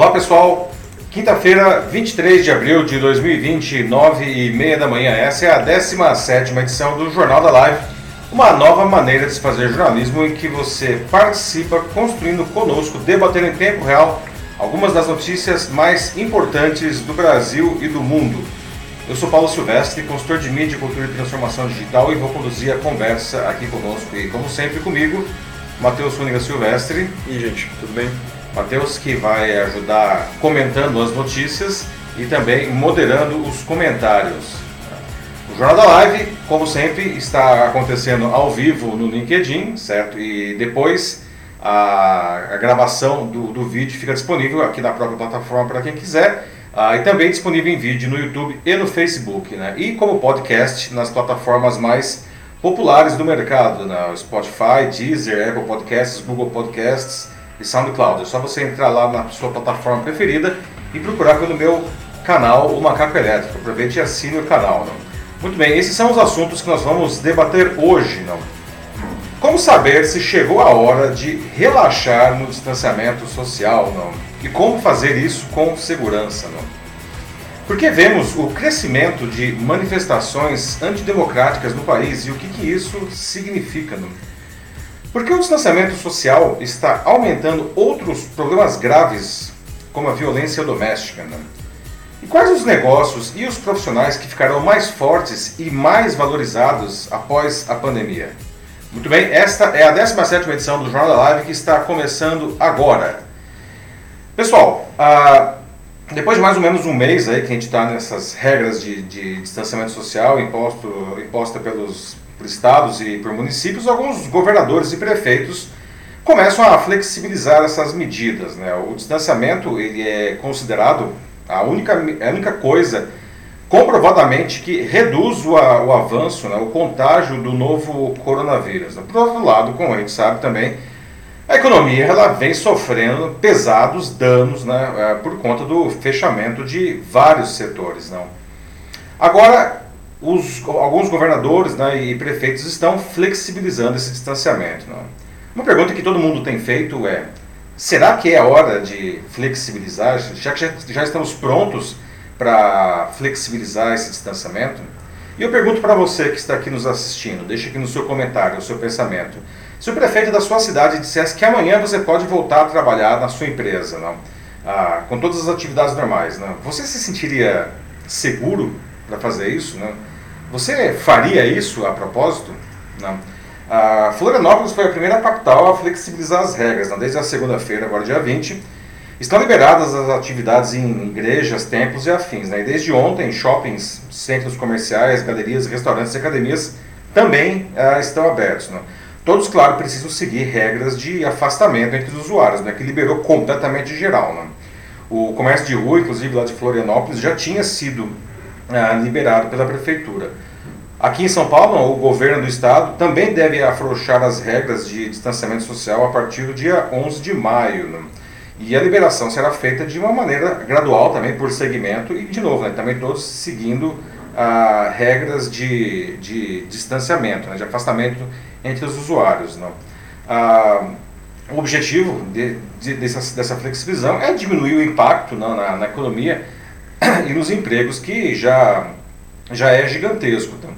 Olá pessoal, quinta-feira, 23 de abril de 2020, 9 e meia da manhã. Essa é a 17 edição do Jornal da Live, uma nova maneira de se fazer jornalismo em que você participa construindo conosco, debatendo em tempo real algumas das notícias mais importantes do Brasil e do mundo. Eu sou Paulo Silvestre, consultor de mídia, cultura e transformação digital e vou conduzir a conversa aqui conosco e, como sempre, comigo, Matheus Funiga Silvestre. E gente, tudo bem? Matheus que vai ajudar comentando as notícias e também moderando os comentários. O Jornal da Live, como sempre, está acontecendo ao vivo no LinkedIn, certo? E depois a, a gravação do, do, vídeo fica disponível aqui na própria plataforma para quem quiser. Ah, e também disponível em vídeo no YouTube e no Facebook, né? E como podcast nas plataformas mais populares do mercado, né? Spotify, Deezer, Apple Podcasts, Google Podcasts, e SoundCloud. É só você entrar lá na sua plataforma preferida e procurar pelo meu canal, o Macaco Elétrico. Aproveite e assine o canal. Não? Muito bem, esses são os assuntos que nós vamos debater hoje. Não? Como saber se chegou a hora de relaxar no distanciamento social? Não? E como fazer isso com segurança? Não? Porque vemos o crescimento de manifestações antidemocráticas no país e o que, que isso significa. Não? Porque o distanciamento social está aumentando outros problemas graves, como a violência doméstica. Né? E quais os negócios e os profissionais que ficarão mais fortes e mais valorizados após a pandemia? Muito bem, esta é a 17 edição do Jornal da Live que está começando agora. Pessoal, ah, depois de mais ou menos um mês aí que a gente está nessas regras de, de distanciamento social imposto, imposta pelos por estados e por municípios, alguns governadores e prefeitos começam a flexibilizar essas medidas. Né? O distanciamento ele é considerado a única, a única coisa comprovadamente que reduz o, o avanço, né, o contágio do novo coronavírus. Por outro lado, como a gente sabe também, a economia ela vem sofrendo pesados danos né, é, por conta do fechamento de vários setores. Não? Agora, os, alguns governadores né, e prefeitos estão flexibilizando esse distanciamento. Né? Uma pergunta que todo mundo tem feito é: será que é hora de flexibilizar, já que já, já estamos prontos para flexibilizar esse distanciamento? E eu pergunto para você que está aqui nos assistindo, deixe aqui no seu comentário o seu pensamento. Se o prefeito da sua cidade dissesse que amanhã você pode voltar a trabalhar na sua empresa, não? Ah, com todas as atividades normais, não? você se sentiria seguro para fazer isso? Não? Você faria isso a propósito? Não. A Florianópolis foi a primeira capital a flexibilizar as regras. Não? Desde a segunda-feira, agora dia 20, estão liberadas as atividades em igrejas, templos e afins. Né? E desde ontem, shoppings, centros comerciais, galerias, restaurantes e academias também ah, estão abertos. Né? Todos, claro, precisam seguir regras de afastamento entre os usuários, né? que liberou completamente geral. Né? O comércio de rua, inclusive lá de Florianópolis, já tinha sido ah, liberado pela prefeitura. Aqui em São Paulo, o governo do estado também deve afrouxar as regras de distanciamento social a partir do dia 11 de maio. Né? E a liberação será feita de uma maneira gradual também, por segmento, e de novo, né, também todos seguindo ah, regras de, de distanciamento, né, de afastamento entre os usuários. Né? Ah, o objetivo de, de, dessa, dessa flexibilização é diminuir o impacto na, na, na economia e nos empregos, que já, já é gigantesco. Tá?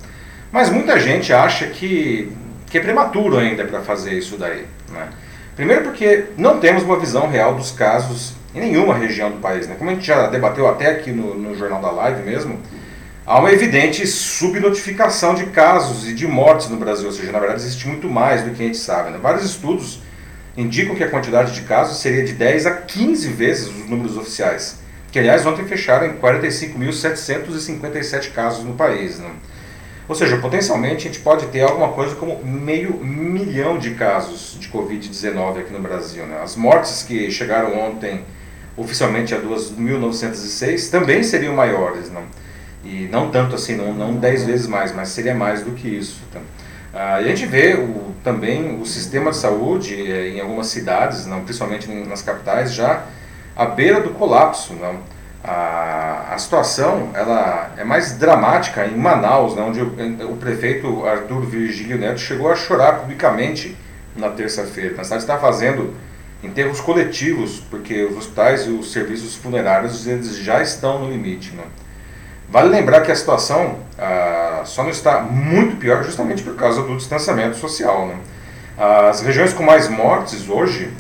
Mas muita gente acha que, que é prematuro ainda para fazer isso daí. Né? Primeiro porque não temos uma visão real dos casos em nenhuma região do país. Né? Como a gente já debateu até aqui no, no Jornal da Live mesmo, há uma evidente subnotificação de casos e de mortes no Brasil. Ou seja, na verdade existe muito mais do que a gente sabe. Né? Vários estudos indicam que a quantidade de casos seria de 10 a 15 vezes os números oficiais que aliás ontem fecharam em 45.757 casos no país. Né? Ou seja, potencialmente a gente pode ter alguma coisa como meio milhão de casos de Covid-19 aqui no Brasil. Né? As mortes que chegaram ontem oficialmente a 2.906 também seriam maiores. Né? E não tanto assim, não, não 10 vezes mais, mas seria mais do que isso. Ah, e a gente vê o, também o sistema de saúde eh, em algumas cidades, não, principalmente nas capitais, já à beira do colapso. Não? A, a situação ela é mais dramática em Manaus, não? onde o, o prefeito Arthur Virgílio Neto chegou a chorar publicamente na terça-feira. A cidade está fazendo em termos coletivos, porque os hospitais e os serviços funerários eles já estão no limite. Né? Vale lembrar que a situação ah, só não está muito pior justamente por causa do distanciamento social. Né? As regiões com mais mortes hoje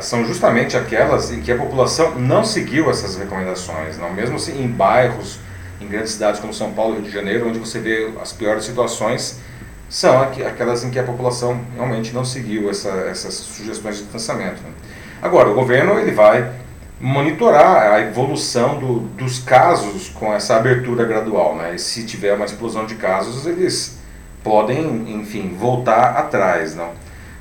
são justamente aquelas em que a população não seguiu essas recomendações, não? mesmo assim em bairros, em grandes cidades como São Paulo e Rio de Janeiro, onde você vê as piores situações são aquelas em que a população realmente não seguiu essa, essas sugestões de distanciamento. Agora, o governo ele vai monitorar a evolução do, dos casos com essa abertura gradual. Né? E se tiver uma explosão de casos, eles podem, enfim, voltar atrás. Não?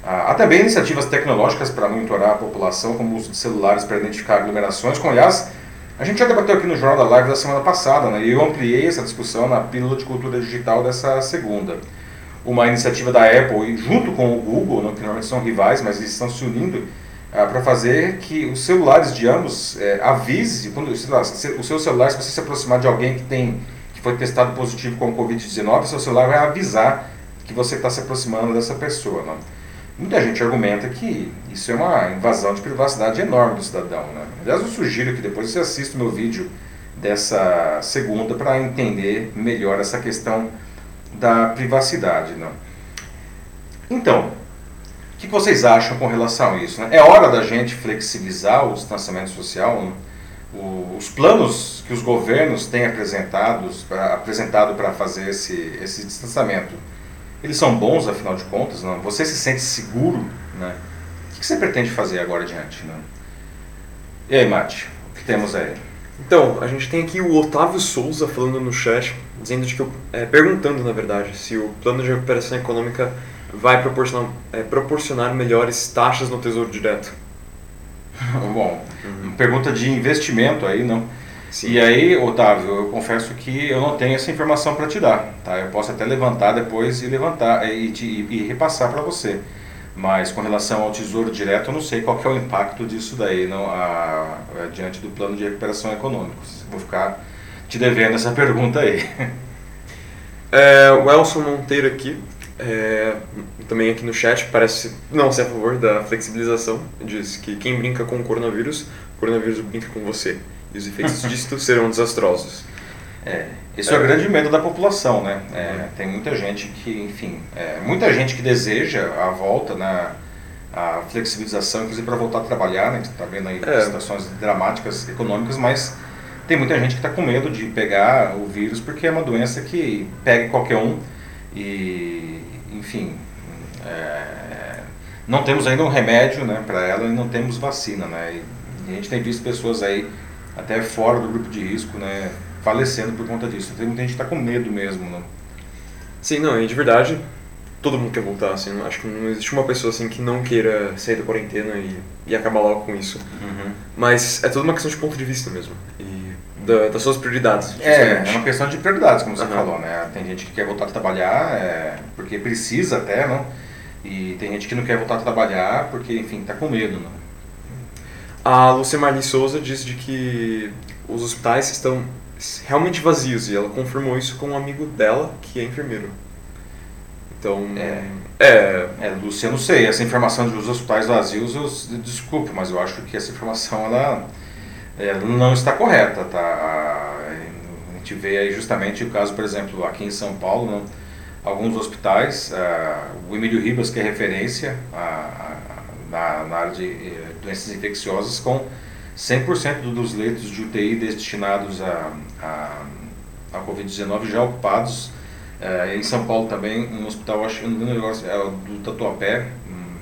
Há também iniciativas tecnológicas para monitorar a população, como o uso de celulares para identificar aglomerações, como aliás a gente já debateu aqui no Jornal da Live da semana passada, né? e eu ampliei essa discussão na pílula de cultura digital dessa segunda uma iniciativa da Apple, junto com o Google, né, que normalmente são rivais, mas eles estão se unindo ah, para fazer que os celulares de ambos é, avise, quando lá, o seu celular, se você se aproximar de alguém que, tem, que foi testado positivo com Covid-19, seu celular vai avisar que você está se aproximando dessa pessoa. Né? Muita gente argumenta que isso é uma invasão de privacidade enorme do cidadão. Né? Aliás, eu sugiro que depois você assista o meu vídeo dessa segunda para entender melhor essa questão da privacidade. Né? Então, o que vocês acham com relação a isso? Né? É hora da gente flexibilizar o distanciamento social? Né? os planos que os governos têm apresentados apresentado para fazer esse, esse distanciamento, eles são bons, afinal de contas? Não? Você se sente seguro? Né? O que você pretende fazer agora adiante? Né? E aí, Mate, o que temos aí? Então, a gente tem aqui o Otávio Souza falando no chat, dizendo que, é, perguntando na verdade, se o plano de recuperação econômica vai proporcionar, é, proporcionar melhores taxas no Tesouro Direto. Bom, uhum. pergunta de investimento aí, não? Sim. E aí, Otávio, eu confesso que eu não tenho essa informação para te dar, tá? Eu posso até levantar depois e levantar e, te, e repassar para você. Mas com relação ao Tesouro Direto, eu não sei qual é o impacto disso daí não, a, a, diante do plano de recuperação econômica. Vou ficar te devendo essa pergunta aí. É, o Elson Monteiro aqui, é, também aqui no chat, parece não ser a favor da flexibilização. Diz que quem brinca com o coronavírus, o coronavírus brinca com você. E os efeitos disto serão desastrosos. É, esse é. o grande medo da população, né? É, tem muita gente que, enfim, é, muita gente que deseja a volta na a flexibilização, inclusive para voltar a trabalhar, né? Gente está vendo aí é. situações dramáticas econômicas, mas tem muita gente que está com medo de pegar o vírus porque é uma doença que pega qualquer um e, enfim, é, não temos ainda um remédio né, para ela e não temos vacina, né? E a gente tem visto pessoas aí até fora do grupo de risco, né? falecendo por conta disso. Tem muita gente que está com medo mesmo, né? Sim, não, e de verdade, todo mundo quer voltar, assim, acho que não existe uma pessoa assim que não queira sair da quarentena e, e acabar logo com isso. Uhum. Mas é tudo uma questão de ponto de vista mesmo. E da, das suas prioridades. É, é uma questão de prioridades, como você uhum. falou, né? Tem gente que quer voltar a trabalhar é, porque precisa até, né? E tem gente que não quer voltar a trabalhar porque, enfim, está com medo, né? A Lúcia Marli Souza diz de que os hospitais estão realmente vazios e ela confirmou isso com um amigo dela que é enfermeiro. Então, é, é, é Lúcia, eu não sei, essa informação dos hospitais vazios, eu, desculpe, mas eu acho que essa informação ela, ela não está correta, tá? A, gente vê aí justamente o caso, por exemplo, aqui em São Paulo, né, alguns hospitais, o Emílio Ribas, que é referência a, na, na área de eh, doenças infecciosas, com 100% dos leitos de UTI destinados a, a, a Covid-19 já ocupados. É, em São Paulo também, um hospital, acho que não negócio, é do Tatuapé, hum,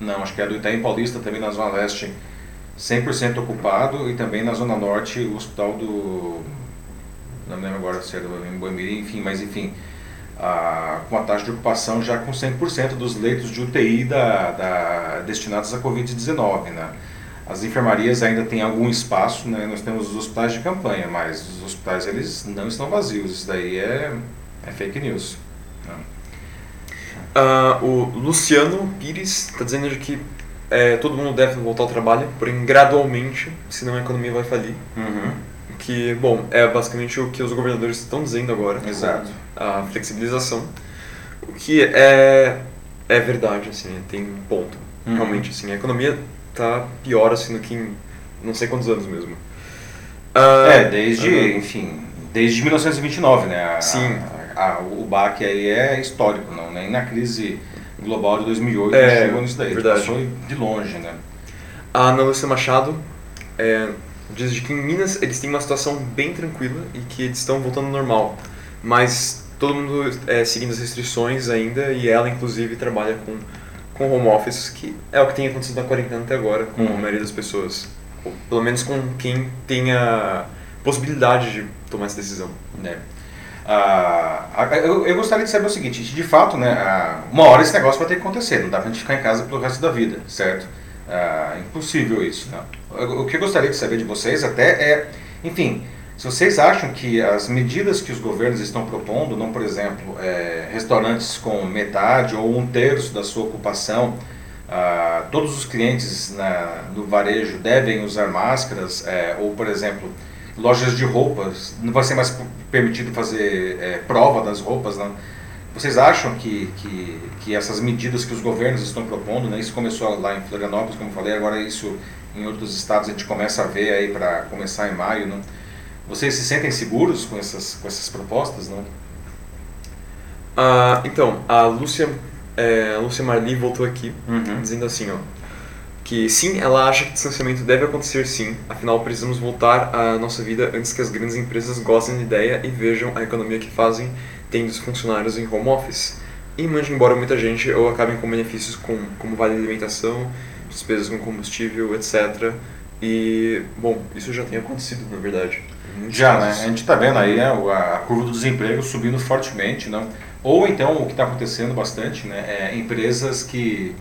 não, acho que é do Itaim Paulista, também na Zona Leste, 100% ocupado, e também na Zona Norte, o hospital do. Não me lembro agora se era em Boemiri, enfim, mas enfim, a, com a taxa de ocupação já com 100% dos leitos de UTI da, da, destinados à Covid-19, né? As enfermarias ainda têm algum espaço, né? nós temos os hospitais de campanha, mas os hospitais eles não estão vazios, isso daí é, é fake news. Né? Uh, o Luciano Pires está dizendo que é, todo mundo deve voltar ao trabalho, porém gradualmente, senão a economia vai falir. Uhum. Que, bom, é basicamente o que os governadores estão dizendo agora. Exato. A flexibilização. O que é, é verdade, assim, tem ponto. Uhum. Realmente, assim, a economia tá pior assim do que em não sei quantos anos mesmo. Uh, é, desde, uh, enfim, desde 1929, né? A, sim. A, a, o baque aí é histórico, não, nem na crise global de 2008 é, chegou nisso daí, verdade. passou de longe, né? A Ana Lúcia Machado é, diz que em Minas eles têm uma situação bem tranquila e que eles estão voltando ao normal, mas todo mundo é, seguindo as restrições ainda e ela inclusive trabalha com com home office, que é o que tem acontecido na quarentena até agora com uhum. a maioria das pessoas. Ou, pelo menos com quem tenha possibilidade de tomar essa decisão. É. Ah, eu, eu, gostaria de saber o seguinte, de fato, né, uma hora esse negócio vai ter que acontecer, não dá pra gente ficar em casa pelo resto da vida, certo? Ah, impossível isso. Né? O que eu gostaria de saber de vocês até é, enfim, se vocês acham que as medidas que os governos estão propondo, não, por exemplo, é, restaurantes com metade ou um terço da sua ocupação, ah, todos os clientes na, no varejo devem usar máscaras, é, ou, por exemplo, lojas de roupas, não vai ser mais permitido fazer é, prova das roupas, não? Vocês acham que, que, que essas medidas que os governos estão propondo, né, isso começou lá em Florianópolis, como falei, agora isso em outros estados a gente começa a ver aí para começar em maio, não? Vocês se sentem seguros com essas, com essas propostas, não? Ah, então, a Lúcia, é, a Lúcia Marli voltou aqui uhum. dizendo assim, ó, que sim, ela acha que distanciamento deve acontecer sim, afinal precisamos voltar à nossa vida antes que as grandes empresas gostem da ideia e vejam a economia que fazem tendo os funcionários em home office. E mande embora muita gente ou acabem com benefícios com, como vale alimentação, despesas com combustível, etc. E, bom, isso já tem acontecido, na verdade. Já, né? A gente está vendo aí né, a curva do desemprego subindo fortemente, não? Ou então o que está acontecendo bastante, né, é empresas que,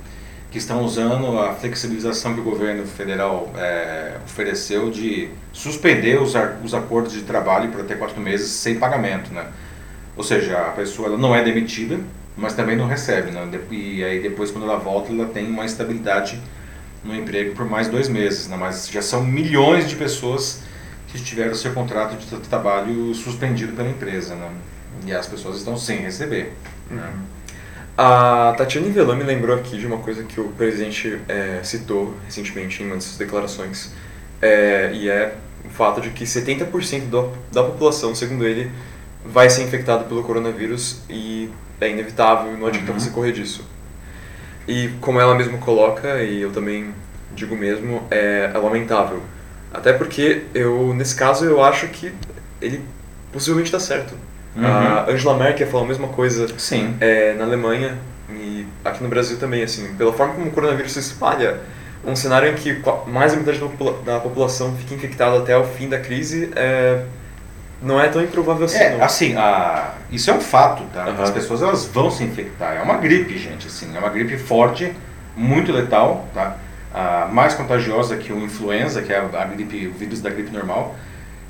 que estão usando a flexibilização que o governo federal é, ofereceu de suspender os, os acordos de trabalho por até quatro meses sem pagamento, né? Ou seja, a pessoa ela não é demitida, mas também não recebe, né? E aí depois quando ela volta ela tem uma estabilidade no emprego por mais dois meses, né? Mas já são milhões de pessoas que tiveram seu contrato de trabalho suspendido pela empresa, né? E as pessoas estão sem receber. Né? Uhum. A Tatiana Velan me lembrou aqui de uma coisa que o presidente é, citou recentemente em uma de suas declarações, é, e é o fato de que 70% do, da população, segundo ele, vai ser infectado pelo coronavírus e é inevitável, não adianta uhum. você correr disso. E como ela mesma coloca, e eu também digo mesmo, é, é lamentável até porque eu, nesse caso, eu acho que ele possivelmente está certo. Uhum. A Angela Merkel falou a mesma coisa Sim. É, na Alemanha e aqui no Brasil também, assim, pela forma como o coronavírus se espalha, um cenário em que mais da metade da população fica infectada até o fim da crise é, não é tão improvável assim. É, não. assim, a, isso é um fato, tá? Uhum. As pessoas elas vão se infectar. É uma gripe, gente, assim, é uma gripe forte, muito letal, tá? mais contagiosa que o influenza, que é a gripe, o vírus da gripe normal.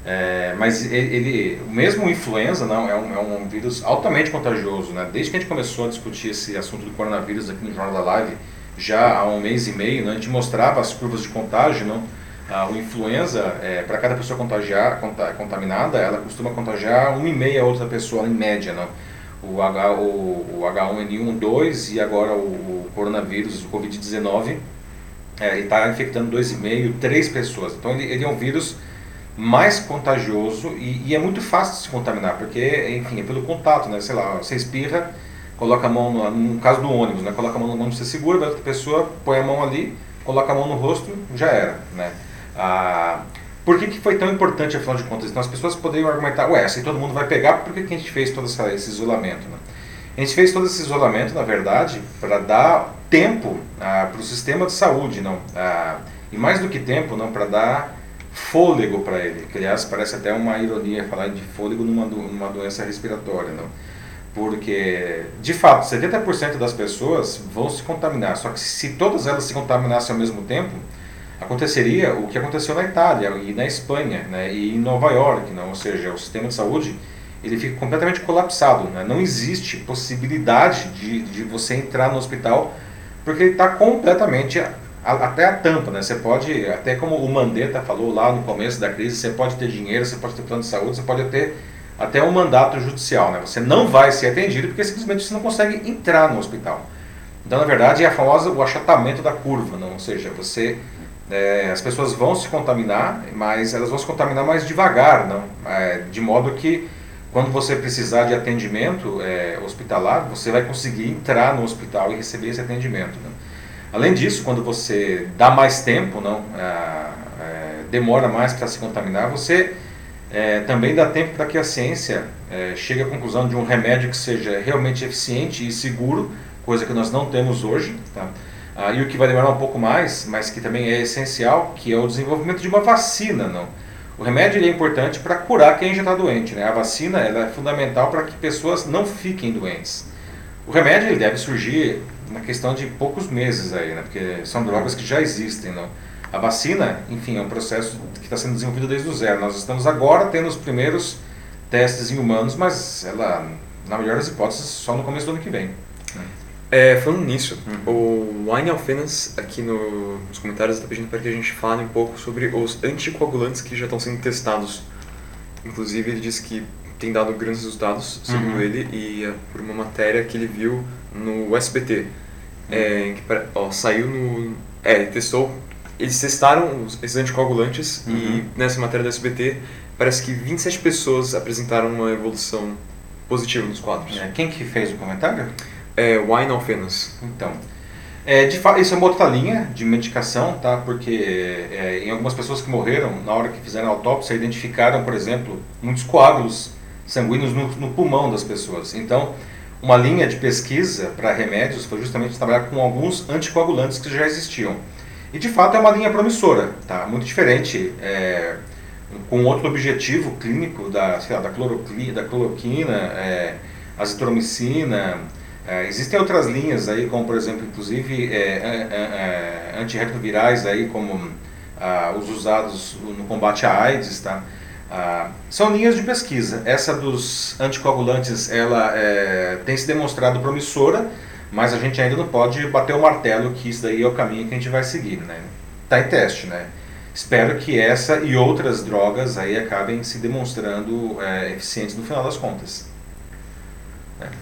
É, mas ele, ele, mesmo o influenza não é um, é um vírus altamente contagioso, né? Desde que a gente começou a discutir esse assunto do coronavírus aqui no Jornal da Live, já há um mês e meio, né, a gente mostrava as curvas de contágio, não? Ah, o influenza, é, para cada pessoa contagiar, contaminada, ela costuma contagiar uma e meia outra pessoa em média, não? O, H, o, o H1N1, 2 e agora o, o coronavírus, o Covid-19, é, está infectando 2,5, 3 pessoas. Então ele, ele, é um vírus mais contagioso e, e, é muito fácil de se contaminar, porque, enfim, é pelo contato, né? Sei lá, você espirra, coloca a mão, no, no caso do ônibus, né? Coloca a mão no ônibus, você segura, a outra pessoa põe a mão ali, coloca a mão no rosto, já era, né? Ah, por que, que foi tão importante, afinal de contas? Então as pessoas poderiam argumentar, ué, se todo mundo vai pegar, por que, que a gente fez todo essa, esse isolamento, né? A gente fez todo esse isolamento, na verdade, para dar tempo ah, para o sistema de saúde, não? Ah, e mais do que tempo, não, para dar fôlego para ele. Que, aliás, parece até uma ironia falar de fôlego numa, numa doença respiratória, não? Porque, de fato, 70% das pessoas vão se contaminar. Só que se todas elas se contaminassem ao mesmo tempo, aconteceria o que aconteceu na Itália e na Espanha, né, e em Nova York, não? Ou seja, o sistema de saúde ele fica completamente colapsado. Né? Não existe possibilidade de, de você entrar no hospital porque ele está completamente a, até a tampa. Né? Você pode, até como o Mandetta falou lá no começo da crise, você pode ter dinheiro, você pode ter plano de saúde, você pode ter até um mandato judicial. Né? Você não vai ser atendido porque simplesmente você não consegue entrar no hospital. Então, na verdade, é a famosa o achatamento da curva, não? ou seja, você é, as pessoas vão se contaminar, mas elas vão se contaminar mais devagar, não? É, de modo que quando você precisar de atendimento é, hospitalar, você vai conseguir entrar no hospital e receber esse atendimento. Né? Além disso, quando você dá mais tempo, não, é, é, demora mais para se contaminar, você é, também dá tempo para que a ciência é, chegue à conclusão de um remédio que seja realmente eficiente e seguro, coisa que nós não temos hoje. Tá? Ah, e o que vai demorar um pouco mais, mas que também é essencial, que é o desenvolvimento de uma vacina. Não? O remédio é importante para curar quem já está doente. Né? A vacina é fundamental para que pessoas não fiquem doentes. O remédio ele deve surgir na questão de poucos meses aí, né? porque são drogas que já existem. Não? A vacina, enfim, é um processo que está sendo desenvolvido desde o zero. Nós estamos agora tendo os primeiros testes em humanos, mas ela, na melhor das hipóteses, só no começo do ano que vem. É, falando nisso, uhum. o Wine Alfenas aqui no, nos comentários está pedindo para que a gente fale um pouco sobre os anticoagulantes que já estão sendo testados. Inclusive, ele disse que tem dado grandes resultados, segundo uhum. ele, e é por uma matéria que ele viu no SBT. Uhum. É, que, ó, saiu no. É, ele testou. Eles testaram os, esses anticoagulantes e uhum. nessa matéria do SBT parece que 27 pessoas apresentaram uma evolução positiva nos quadros. É, quem que fez o comentário? É, wine alfenas. Então, é, de fato, isso é uma outra linha de medicação, tá? Porque é, em algumas pessoas que morreram, na hora que fizeram a autópsia, identificaram, por exemplo, muitos coágulos sanguíneos no, no pulmão das pessoas. Então, uma linha de pesquisa para remédios foi justamente trabalhar com alguns anticoagulantes que já existiam. E de fato é uma linha promissora, tá? Muito diferente, é, com outro objetivo clínico da, lá, da, cloroquina, da cloroquina é, azitromicina, é, existem outras linhas aí, como por exemplo, inclusive é, é, é antirretrovirais aí, como ah, os usados no combate à AIDS, tá? Ah, são linhas de pesquisa. Essa dos anticoagulantes, ela é, tem se demonstrado promissora, mas a gente ainda não pode bater o martelo que isso daí é o caminho que a gente vai seguir, né? Tá em teste, né? Espero que essa e outras drogas aí acabem se demonstrando é, eficientes no final das contas.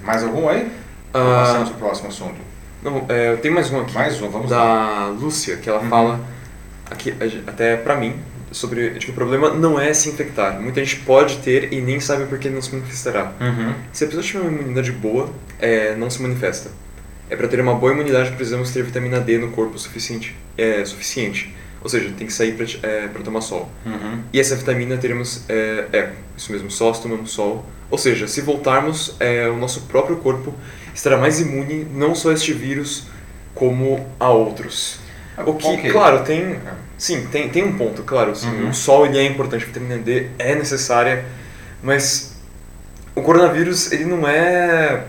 Mais algum aí? Uh, Passamos para o próximo assunto. Não, é, tem mais um aqui. Mais um, vamos da lá. Lúcia, que ela uhum. fala, aqui, até para mim, sobre que o problema não é se infectar. Muita gente pode ter e nem sabe por que não se manifestará. Uhum. Se a pessoa tiver uma imunidade boa, é, não se manifesta. É para ter uma boa imunidade precisamos ter vitamina D no corpo suficiente. É suficiente. Ou seja, tem que sair para é, tomar sol. Uhum. E essa vitamina teremos é, é isso mesmo, só se tomamos sol. Ou seja, se voltarmos, é, o nosso próprio corpo estará mais imune não só a este vírus, como a outros. Ah, o que, okay. claro, tem, sim, tem, tem um ponto, claro, sim, uhum. o sol ele é importante, a vitamina D é necessária, mas o coronavírus ele não é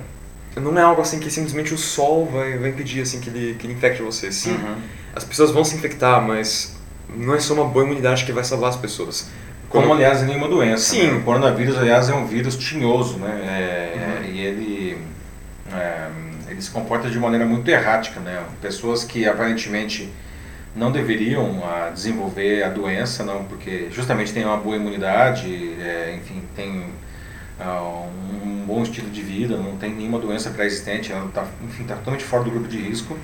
não é algo assim que simplesmente o sol vai, vai impedir assim que ele, que ele infecte você. Sim, uhum. as pessoas vão se infectar, mas não é só uma boa imunidade que vai salvar as pessoas. Como, Como aliás, nenhuma doença. Sim. Né? O coronavírus, aliás, é um vírus tinhoso, né? É, uhum. É, ele se comporta de maneira muito errática, né? Pessoas que aparentemente não deveriam ah, desenvolver a doença, não, porque justamente têm uma boa imunidade, é, enfim, tem ah, um bom estilo de vida, não tem nenhuma doença pré-existente, está, enfim, tá totalmente fora do grupo de risco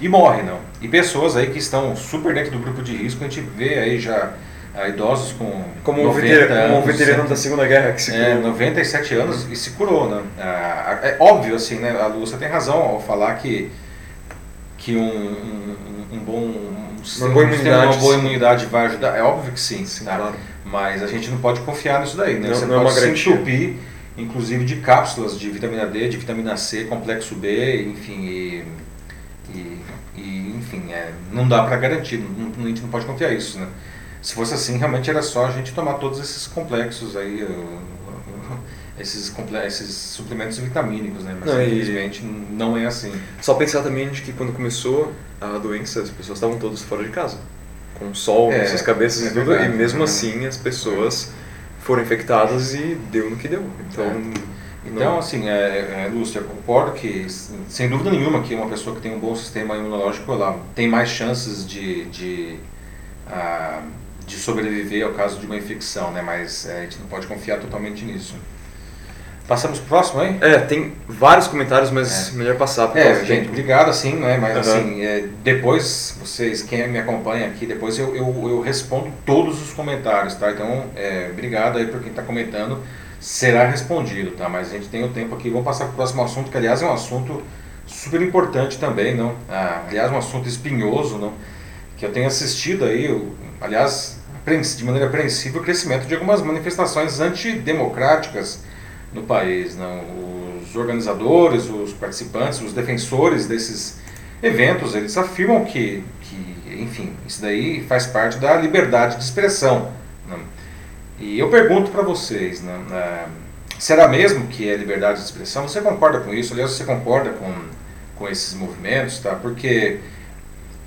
e morre, não. E pessoas aí que estão super dentro do grupo de risco, a gente vê aí já a idosos com como 90 veterano, anos, um veterano da Segunda Guerra que se curou. É, 97 anos e se curou, né? Ah, é óbvio, assim, né? A Lúcia tem razão ao falar que, que um, um, um bom... Um, uma, boa imunidade, uma boa imunidade vai ajudar. É óbvio que sim, sim tá? claro. mas a gente não pode confiar nisso daí, né? Não, Você não pode é se entupir, inclusive de cápsulas de vitamina D, de vitamina C, complexo B, enfim, e, e, e enfim, é, não dá para garantir, não, a gente não pode confiar nisso, né? Se fosse assim, realmente era só a gente tomar todos esses complexos aí, esses, esses suplementos vitamínicos, né? Mas não, infelizmente e... não é assim. Só pensar também de que quando começou a doença, as pessoas estavam todas fora de casa, com sol é, nas suas cabeças é e tudo, e mesmo é. assim as pessoas foram infectadas e deu no que deu. Então. É. Então, assim, é, é, Lúcia, eu concordo que, sem dúvida nenhuma, que uma pessoa que tem um bom sistema imunológico, ela tem mais chances de, de uh, de sobreviver ao caso de uma infecção, né? mas é, a gente não pode confiar totalmente nisso. Passamos pro próximo aí? É, tem vários comentários, mas é. melhor passar. Por é, gente, obrigado assim, né? Mas uhum. assim, é, depois, vocês, quem me acompanha aqui, depois eu, eu, eu respondo todos os comentários, tá? Então, é, obrigado aí por quem está comentando. Será respondido, tá? Mas a gente tem o tempo aqui. Vamos passar para o próximo assunto, que aliás é um assunto super importante também, não? Ah, aliás, um assunto espinhoso, não? Que eu tenho assistido aí, eu, aliás, de maneira apreensiva, o crescimento de algumas manifestações antidemocráticas no país. Não? Os organizadores, os participantes, os defensores desses eventos, eles afirmam que, que enfim, isso daí faz parte da liberdade de expressão. Não? E eu pergunto para vocês, não? Ah, será mesmo que é liberdade de expressão? Você concorda com isso? Aliás, você concorda com, com esses movimentos? Tá? Porque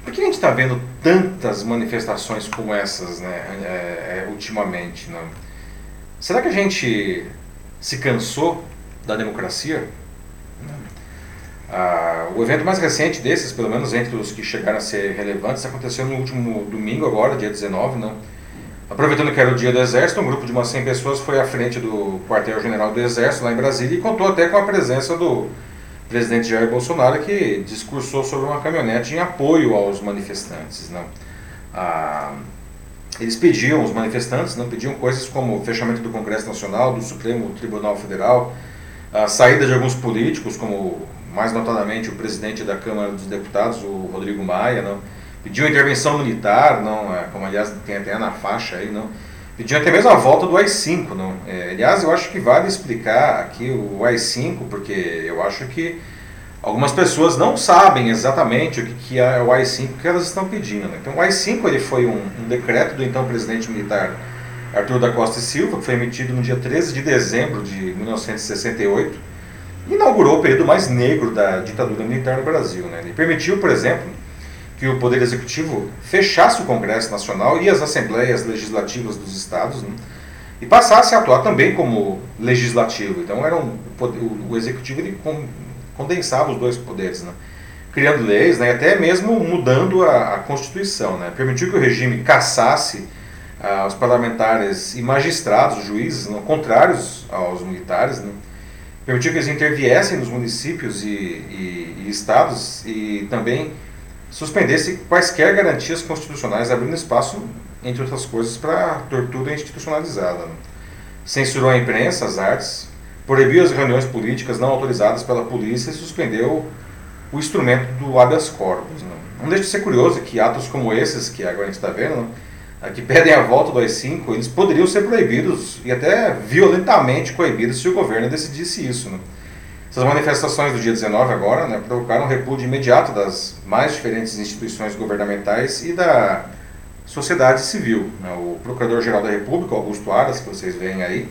por que a gente está vendo tantas manifestações como essas né, é, é, ultimamente? Não? Será que a gente se cansou da democracia? Ah, o evento mais recente desses, pelo menos entre os que chegaram a ser relevantes, aconteceu no último domingo agora, dia 19, não? Aproveitando que era o dia do Exército, um grupo de umas 100 pessoas foi à frente do quartel-general do Exército lá em Brasília e contou até com a presença do presidente Jair Bolsonaro que discursou sobre uma caminhonete em apoio aos manifestantes. Não? Ah, eles pediam, os manifestantes, não pediam coisas como fechamento do Congresso Nacional, do Supremo Tribunal Federal, a saída de alguns políticos, como mais notadamente o presidente da Câmara dos Deputados, o Rodrigo Maia, não? pediu intervenção militar, não, é, como aliás tem até na faixa aí, não. Pediu até mesmo a volta do AI-5, não. É, aliás, eu acho que vale explicar aqui o AI-5, porque eu acho que algumas pessoas não sabem exatamente o que, que é o AI-5 que elas estão pedindo. Né? Então, o AI-5 ele foi um, um, decreto do então presidente militar Arthur da Costa e Silva, que foi emitido no dia 13 de dezembro de 1968, e inaugurou o período mais negro da ditadura militar no Brasil. Né? Ele permitiu, por exemplo, que o Poder Executivo fechasse o Congresso Nacional e as assembleias legislativas dos estados né? e passasse a atuar também como legislativo. Então, era um, o, o Executivo ele condensava os dois poderes, né? criando leis, né? até mesmo mudando a, a Constituição. Né? Permitiu que o regime caçasse ah, os parlamentares e magistrados, juízes, não, contrários aos militares, né? permitiu que eles interviessem nos municípios e, e, e estados e também suspendesse quaisquer garantias constitucionais, abrindo espaço, entre outras coisas, para tortura institucionalizada. Censurou a imprensa, as artes, proibiu as reuniões políticas não autorizadas pela polícia e suspendeu o instrumento do habeas corpus. Né? Não deixa de ser curioso que atos como esses, que agora a gente está vendo, né, que pedem a volta do AI-5, eles poderiam ser proibidos e até violentamente coibidos se o governo decidisse isso. Né? Essas manifestações do dia 19 agora né, provocaram um repúdio imediato das mais diferentes instituições governamentais e da sociedade civil. Né? O Procurador-Geral da República, Augusto Aras, que vocês veem aí,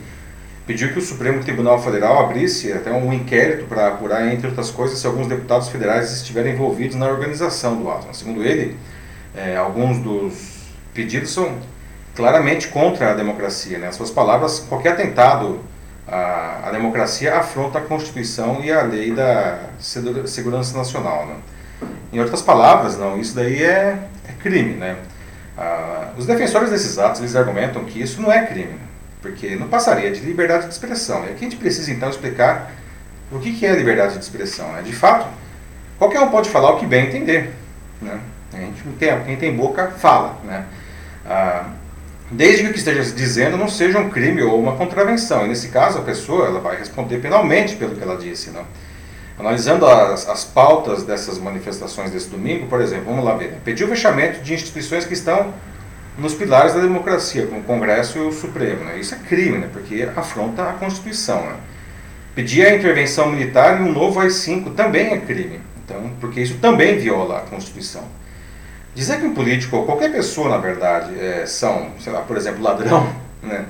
pediu que o Supremo Tribunal Federal abrisse até um inquérito para apurar, entre outras coisas, se alguns deputados federais estiverem envolvidos na organização do ato. Segundo ele, é, alguns dos pedidos são claramente contra a democracia. Né? As suas palavras, qualquer atentado à, à, democracia afronta a Constituição e a lei da segurança nacional. Né? Em outras palavras, não, isso daí é, é crime. Né? Ah, os defensores desses atos eles argumentam que isso não é crime porque não passaria de liberdade de expressão. E aqui a gente precisa então explicar o que é liberdade de expressão. Né? De fato, qualquer um pode falar o que bem entender. Né? A gente, quem tem boca fala. Né? Ah, desde que o que esteja dizendo não seja um crime ou uma contravenção. E nesse caso, a pessoa ela vai responder penalmente pelo que ela disse. Né? Analisando as, as pautas dessas manifestações desse domingo, por exemplo, vamos lá ver. Né? Pediu o fechamento de instituições que estão nos pilares da democracia, como o Congresso e o Supremo. Né? Isso é crime, né? porque afronta a Constituição. Né? Pedir a intervenção militar e um novo AI-5 também é crime, então, porque isso também viola a Constituição. Dizer que um político, ou qualquer pessoa, na verdade, é, são, sei lá, por exemplo, ladrão, né?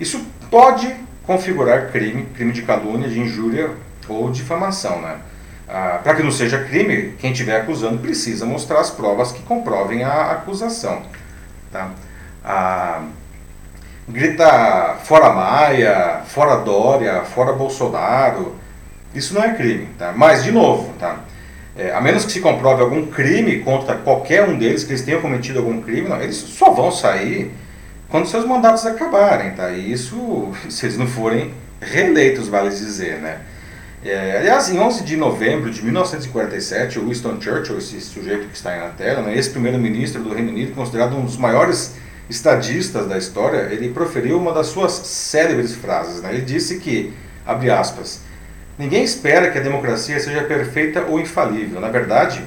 isso pode configurar crime, crime de calúnia, de injúria ou difamação. Né? Ah, Para que não seja crime, quem estiver acusando precisa mostrar as provas que comprovem a acusação. Tá? Ah, grita fora Maia, fora Dória, fora Bolsonaro, isso não é crime. Tá? Mas, de novo, tá? É, a menos que se comprove algum crime contra qualquer um deles, que eles tenham cometido algum crime, não, eles só vão sair quando seus mandatos acabarem. Tá? E isso, se eles não forem reeleitos, vale dizer, né? É, aliás, em 11 de novembro de 1947, o Winston Churchill, esse sujeito que está aí na tela, né, ex-primeiro-ministro do Reino Unido, considerado um dos maiores estadistas da história, ele proferiu uma das suas célebres frases. Né? Ele disse que, abre aspas, ninguém espera que a democracia seja perfeita ou infalível. Na verdade,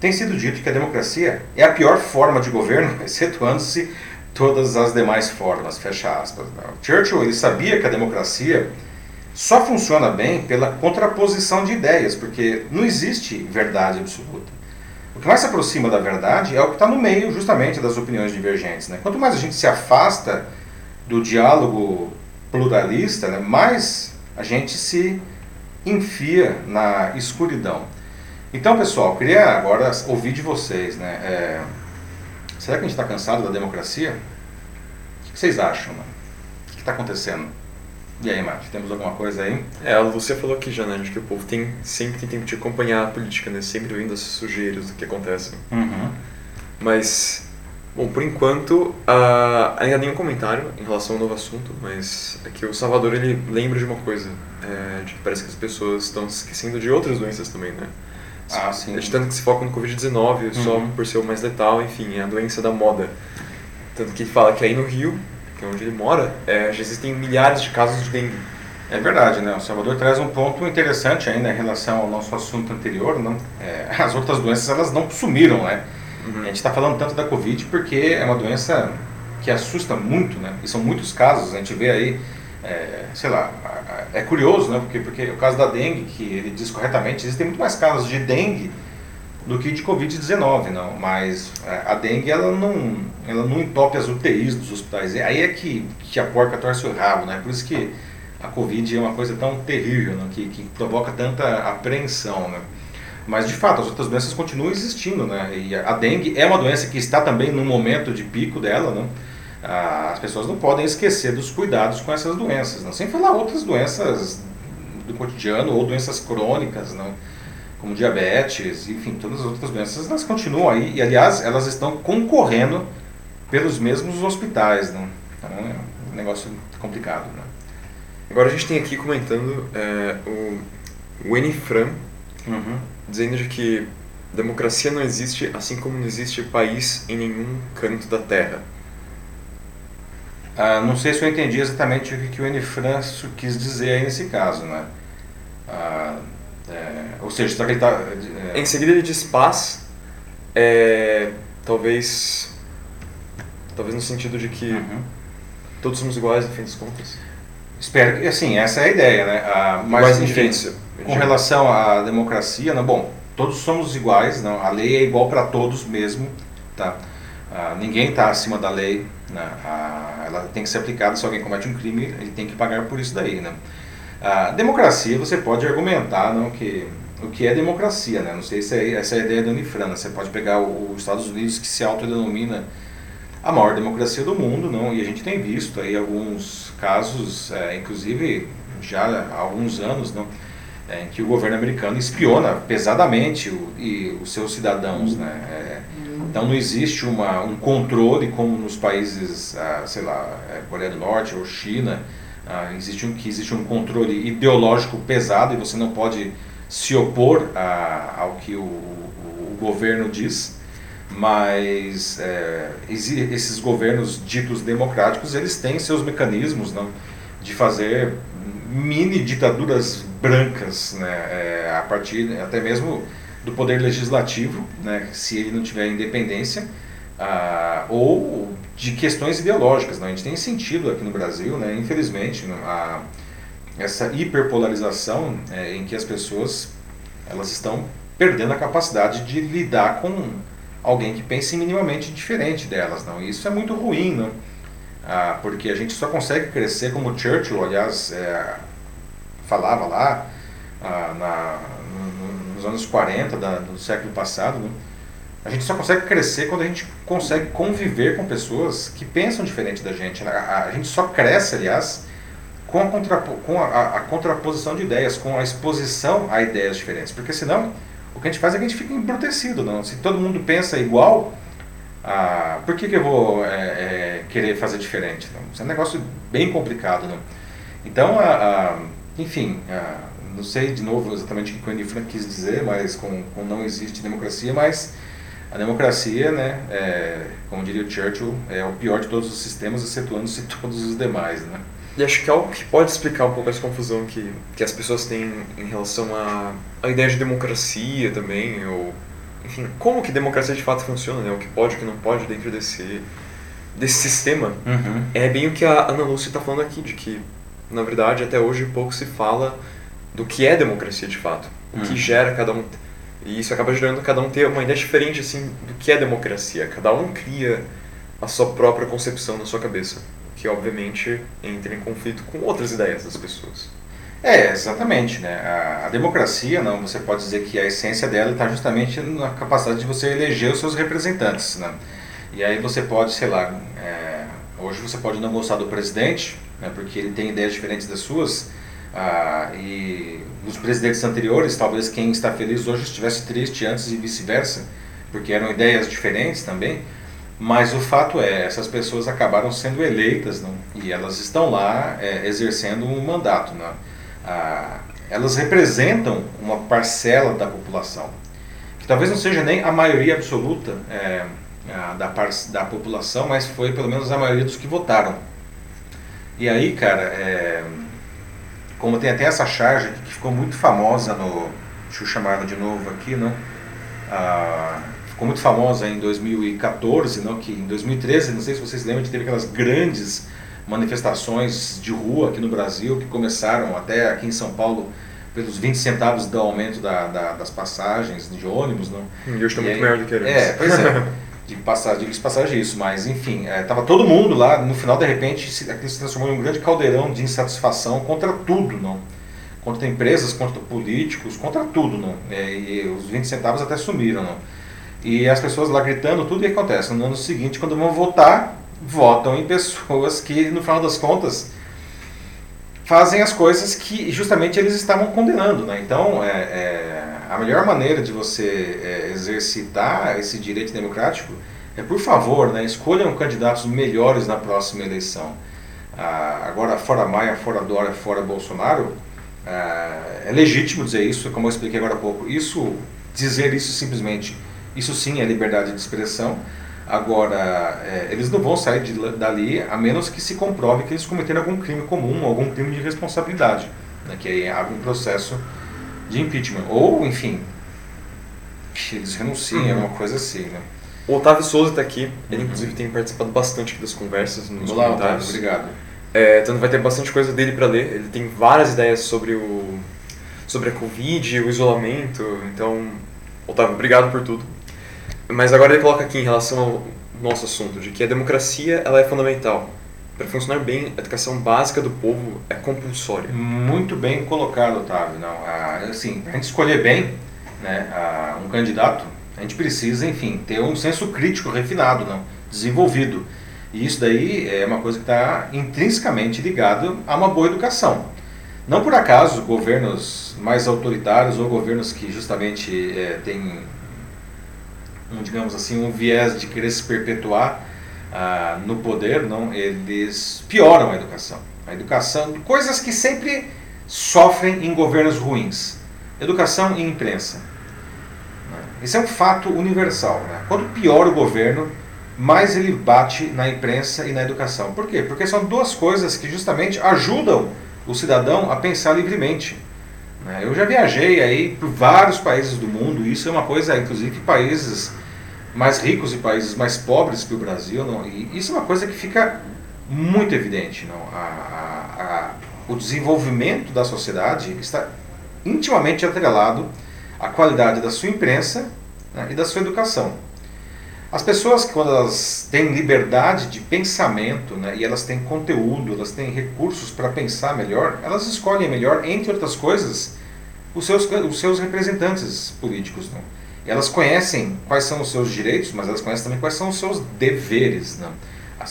tem sido dito que a democracia é a pior forma de governo, excetuando-se todas as demais formas, fecha aspas. Né? Churchill ele sabia que a democracia só funciona bem pela contraposição de ideias, porque não existe verdade absoluta. O que mais se aproxima da verdade é o que está no meio, justamente, das opiniões divergentes. Né? Quanto mais a gente se afasta do diálogo pluralista, né, mais a gente se enfia na escuridão. Então, pessoal, queria agora ouvir de vocês. Né, é, será que a gente está cansado da democracia? O que vocês acham? Né? O que está acontecendo? E aí, Márcio, temos alguma coisa aí? É, você falou aqui já, né, de que o povo tem, sempre tem que acompanhar a política, né, sempre vendo as sujeiras do que acontece. Uhum. Mas, bom, por enquanto, uh, ainda nenhum comentário em relação ao novo assunto, mas é que o Salvador, ele lembra de uma coisa, é, de que parece que as pessoas estão se esquecendo de outras doenças também, né? Ah, sim. De tanto que se foca no Covid-19, uhum. só por ser o mais letal, enfim, é a doença da moda. Tanto que fala que aí no Rio, que é onde ele mora, é, já existem milhares de casos de dengue. É verdade, né? O Salvador traz um ponto interessante ainda em relação ao nosso assunto anterior. Não? É, as outras doenças elas não sumiram, né? Uhum. A gente está falando tanto da Covid porque é uma doença que assusta muito, né? E são muitos casos. A gente vê aí, é, sei lá, é curioso, né? Porque, porque o caso da dengue, que ele diz corretamente, existem muito mais casos de dengue do que de Covid-19, não. Mas é, a dengue ela não, ela não entope as UTIs dos hospitais. E aí é que, que a porca torce o rabo, né? Por isso que a Covid é uma coisa tão terrível, né? que, que provoca tanta apreensão, né? Mas de fato, as outras doenças continuam existindo, né? E a dengue é uma doença que está também no momento de pico dela, né? As pessoas não podem esquecer dos cuidados com essas doenças, não? sem falar outras doenças do cotidiano ou doenças crônicas, não? como diabetes, enfim, todas as outras doenças, elas continuam aí e, aliás, elas estão concorrendo pelos mesmos hospitais, né? Então é um negócio complicado, né? Agora a gente tem aqui comentando é, o, o uhum. Dizendo de que democracia não existe, assim como não existe país em nenhum canto da Terra. Ah, não sei se eu entendi exatamente o que, o Enifran quis dizer aí nesse caso, né? Ah, é, ou seja, será que está... É... Em seguida ele diz paz, é, talvez, talvez no sentido de que uhum. todos somos iguais, no fim das contas. Espero que, assim, essa é a ideia, né? Ah, mas, enfim, com relação à democracia, não, bom, todos somos iguais, não, a lei é igual para todos mesmo, tá? Ah, ninguém está acima da lei, né? ah, ela tem que ser aplicada, se alguém comete um crime, ele tem que pagar por isso daí, né? A democracia, você pode argumentar não, que o que é democracia, né? Não sei se é, essa é a ideia da Unifrana. Você pode pegar os Estados Unidos, que se autodenomina a maior democracia do mundo, não? E a gente tem visto aí alguns casos, é, inclusive já há alguns anos, não? É, em que o governo americano espiona pesadamente o, e os seus cidadãos, né? É, então não existe uma, um controle como nos países, ah, sei lá, é, Coreia do Norte ou China, ah, existe um, que existe um controle ideológico pesado e você não pode se opor a, ao que o, o, o, governo diz, mas é, esses governos ditos democráticos eles têm seus mecanismos não, de fazer mini ditaduras brancas, né, é, a partir até mesmo do poder legislativo, né, se ele não tiver independência, ah, ou de questões ideológicas. Né? A gente tem sentido aqui no Brasil, né, infelizmente, a, essa hiperpolarização é, em que as pessoas elas estão perdendo a capacidade de lidar com alguém que pense minimamente diferente delas. Não? E isso é muito ruim, não? Ah, porque a gente só consegue crescer como Churchill, aliás, é, falava lá ah, na, no, nos anos 40 da, do século passado, não? A gente só consegue crescer quando a gente consegue conviver com pessoas que pensam diferente da gente. Né? A, a gente só cresce, aliás, com, a, contrapo, com a, a, contraposição de ideias, com a exposição a ideias diferentes. Porque senão, o que a gente faz é que a gente fica embrutecido. Não? Se todo mundo pensa igual, ah, por que, que eu vou é, é, querer fazer diferente? Não? Isso é um negócio bem complicado. Não? Então, a, a enfim, a, não sei de novo exatamente o que o Annie Frank quis dizer, mas com, com não existe democracia, mas a democracia, né, é, como diria o Churchill, é o pior de todos os sistemas, excetuando-se todos os demais, né? E acho que é algo que pode explicar um pouco essa confusão que, que as pessoas têm em relação à, à ideia de democracia também, ou, enfim, como que democracia de fato funciona, né? O que pode, o que não pode dentro desse, desse sistema. Uhum. É bem o que a Ana Lúcia está falando aqui, de que, na verdade, até hoje pouco se fala do que é democracia de fato, o que Uhum. gera cada um. E isso acaba gerando cada um ter uma ideia diferente assim do que é democracia. Cada um cria a sua própria concepção na sua cabeça, que obviamente entra em conflito com outras ideias das pessoas. É, exatamente, né? A, a democracia, não, você pode dizer que a essência dela está justamente na capacidade de você eleger os seus representantes, né? E aí você pode, sei lá, é, hoje você pode não gostar do presidente, né, porque ele tem ideias diferentes das suas, ah, e os presidentes anteriores, talvez quem está feliz hoje estivesse triste antes e vice-versa, porque eram ideias diferentes também. Mas o fato é, essas pessoas acabaram sendo eleitas não? e elas estão lá é, exercendo um mandato. Não? Ah, elas representam uma parcela da população, que talvez não seja nem a maioria absoluta é, ah, da, par da população, mas foi pelo menos a maioria dos que votaram. E aí, cara, é, como tem até essa charge que ficou muito famosa no. Deixa eu chamar de novo aqui, não? Ah, ficou muito famosa em 2014, não? Que em 2013, não sei se vocês lembram, teve aquelas grandes manifestações de rua aqui no Brasil que começaram até aqui em São Paulo pelos 20 centavos do aumento da, da, das passagens de ônibus, não? E hoje está muito aí- maior do que era É, antes. pois é. De passagem, de passagem isso, mas enfim, é, tava todo mundo lá, no final de repente se, aquilo se transformou em um grande caldeirão de insatisfação contra tudo, não? Contra empresas, contra políticos, contra tudo, não? É, e os 20 centavos até sumiram, não? E as pessoas lá gritando, tudo e acontece. No ano seguinte, quando vão votar, votam em pessoas que, no final das contas, fazem as coisas que justamente eles estavam condenando. Né? Então, é, é, a melhor maneira de você é, exercitar esse direito democrático é, por favor, né, escolham candidatos melhores na próxima eleição. Ah, agora, fora Maia, fora Dória, fora Bolsonaro, ah, é legítimo dizer isso, como eu expliquei agora há pouco. Isso, dizer isso simplesmente, isso sim é liberdade de expressão. Agora, é, eles não vão sair de, dali a menos que se comprove que eles cometeram algum crime comum, algum crime de responsabilidade, né, que aí abre um processo de impeachment. Ou, enfim, que eles renunciem, Uhum. alguma coisa assim. Né? O Otávio Souza está aqui, ele Uhum. inclusive tem participado bastante das conversas nos Olá, Otávio, comentários. obrigado. É, então vai ter bastante coisa dele para ler. Ele tem várias ideias sobre o sobre a Covid, o isolamento. Então, Otávio, obrigado por tudo. Mas agora ele coloca aqui em relação ao nosso assunto de que a democracia ela é fundamental. Para funcionar bem, a educação básica do povo é compulsória. Muito bem colocado, Otávio. Não, ah, assim, a gente escolher bem né, um candidato, a gente precisa, enfim, ter um senso crítico refinado, não, desenvolvido. E isso daí é uma coisa que está intrinsecamente ligado a uma boa educação. Não por acaso governos mais autoritários ou governos que justamente eh, têm, um, digamos assim, um viés de querer se perpetuar ah, no poder, não, eles pioram a educação. A educação, coisas que sempre sofrem em governos ruins. Educação e imprensa. Isso é um fato universal. Né? Quanto pior o governo, mais ele bate na imprensa e na educação. Por quê? Porque são duas coisas que justamente ajudam o cidadão a pensar livremente. Né? Eu já viajei aí por vários países do mundo, e isso é uma coisa, inclusive países mais ricos e países mais pobres que o Brasil, não? e isso é uma coisa que fica muito evidente. Não? A, a, a, o desenvolvimento da sociedade está intimamente atrelado à qualidade da sua imprensa né, e da sua educação. As pessoas, quando elas têm liberdade de pensamento né, e elas têm conteúdo, elas têm recursos para pensar melhor, elas escolhem melhor, entre outras coisas, os seus, os seus representantes políticos. E elas conhecem quais são os seus direitos, mas elas conhecem também quais são os seus deveres. Não?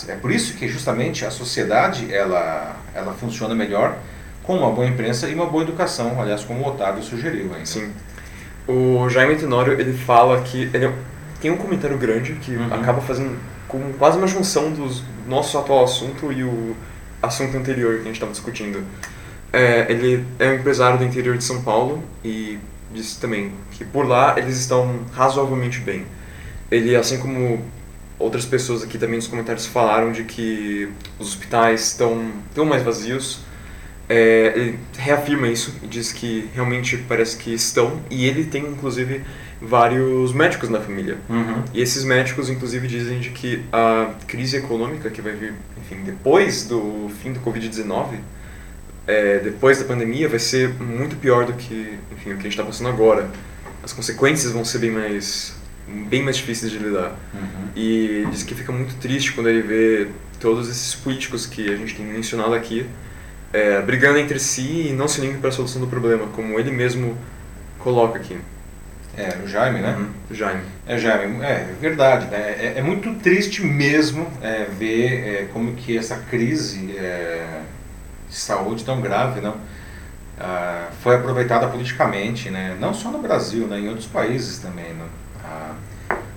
É por isso que justamente a sociedade ela, ela funciona melhor com uma boa imprensa e uma boa educação, aliás, como o Otávio sugeriu ainda. Sim. O Jaime Tenório, ele fala que ele tem um comentário grande que Uhum. acaba fazendo com quase uma junção do nosso atual assunto e o, assunto anterior que a gente estava discutindo. É, ele é um empresário do interior de São Paulo e disse também que por lá eles estão razoavelmente bem. Ele, assim como outras pessoas aqui também nos comentários falaram de que os hospitais estão tão mais vazios, é, ele reafirma isso e diz que realmente parece que estão e ele tem inclusive vários médicos na família Uhum. e esses médicos inclusive dizem de que a crise econômica que vai vir enfim depois do fim do covid-19 é, depois da pandemia vai ser muito pior do que enfim o que a gente está passando agora as consequências vão ser bem mais bem mais difíceis de lidar Uhum. e diz que fica muito triste quando ele vê todos esses políticos que a gente tem mencionado aqui é, brigando entre si e não se unindo para a solução do problema, como ele mesmo coloca aqui. É, o Jaime, né? Uhum. Jaime. É, Jaime, é verdade, né? É, é muito triste mesmo é, ver é, como que essa crise é, de saúde tão grave, não, ah, foi aproveitada politicamente, né? Não só no Brasil, né? Em outros países também, não. Ah,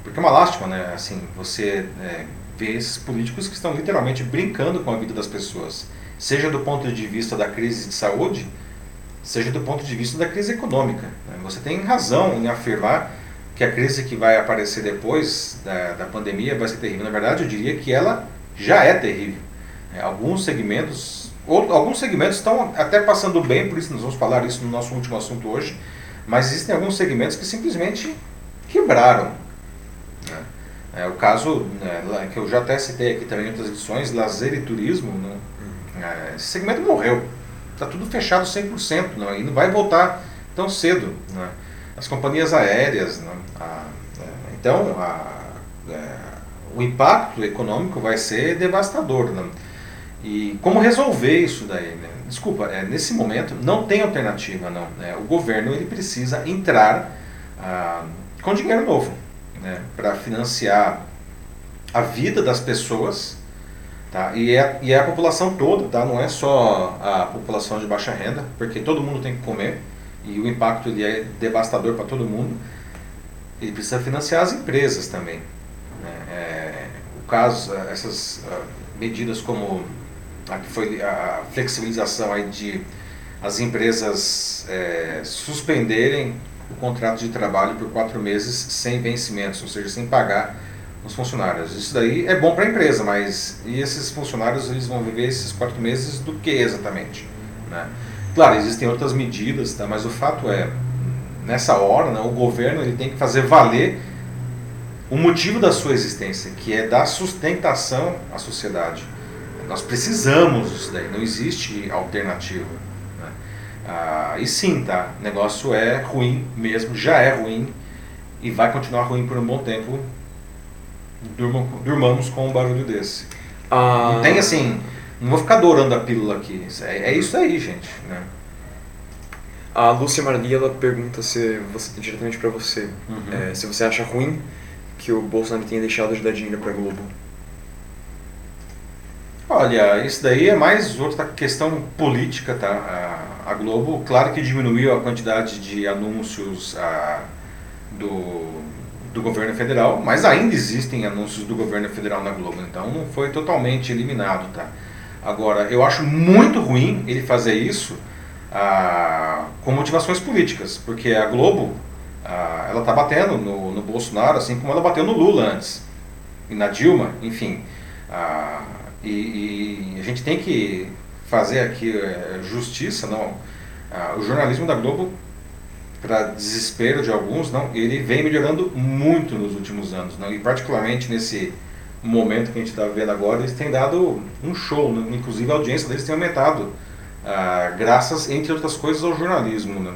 porque é uma lástima, né? Assim, você é, vê esses políticos que estão literalmente brincando com a vida das pessoas, seja do ponto de vista da crise de saúde, seja do ponto de vista da crise econômica. né? Você tem razão em afirmar que a crise que vai aparecer depois da, da pandemia vai ser terrível. Na verdade, eu diria que ela já é terrível. É, alguns segmentos, ou, alguns segmentos estão até passando bem, por isso nós vamos falar isso no nosso último assunto hoje, mas existem alguns segmentos que simplesmente quebraram. né? É, o caso né, que eu já até citei aqui também em outras edições, lazer e turismo, né? É, esse segmento morreu. Está tudo fechado 100%, não, e não vai voltar tão cedo. Né? As companhias aéreas, né? A- é, então a- é, o impacto econômico vai ser devastador. Né? E como resolver isso daí? Né? Desculpa, é, nesse momento não tem alternativa. Não, né? O governo ele precisa entrar ah, com dinheiro novo né? para financiar a vida das pessoas Tá? E, é, e é a população toda, tá? não é só a população de baixa renda, porque todo mundo tem que comer e o impacto ele é devastador para todo mundo. Ele precisa financiar as empresas também. né? É, o caso, eh, essas ah, medidas como a que foi a flexibilização aí de as empresas eh, suspenderem o contrato de trabalho por quatro meses sem vencimentos, ou seja, sem pagar os funcionários. Isso daí é bom para a empresa, mas e esses funcionários eles vão viver esses quatro meses do que exatamente? Né? Claro, existem outras medidas, tá? mas o fato é, nessa hora, né, o governo ele tem que fazer valer o motivo da sua existência, que é dar sustentação à sociedade. Nós precisamos disso daí, não existe alternativa. né? Ah, e sim, tá? O negócio é ruim mesmo, já é ruim e vai continuar ruim por um bom tempo. Durmam, durmamos com um barulho desse. Ah, Não tem assim, não vou ficar dourando a pílula aqui. É, é isso aí, gente. Né? A Lúcia Marli ela pergunta se você- diretamente para você Uhum. é, se você acha ruim que o Bolsonaro tenha deixado de dar dinheiro para Globo. Olha, isso daí é mais outra questão política, tá? A, a Globo, claro que diminuiu a quantidade de anúncios ah, do, do governo federal, mas ainda existem anúncios do governo federal na Globo, então não foi totalmente eliminado, tá? Agora, eu acho muito ruim ele fazer isso ah, com motivações políticas, porque a Globo, ah, ela tá batendo no, no Bolsonaro, assim como ela bateu no Lula antes, e na Dilma, enfim. Ah, e, e a gente tem que fazer aqui eh, justiça, não? Ah, o jornalismo da Globo, para desespero de alguns, não, ele vem melhorando muito nos últimos anos, não? E particularmente nesse momento que a gente está vendo agora, eles têm dado um show, né? inclusive a audiência deles tem aumentado, ah, graças, entre outras coisas, ao jornalismo, né?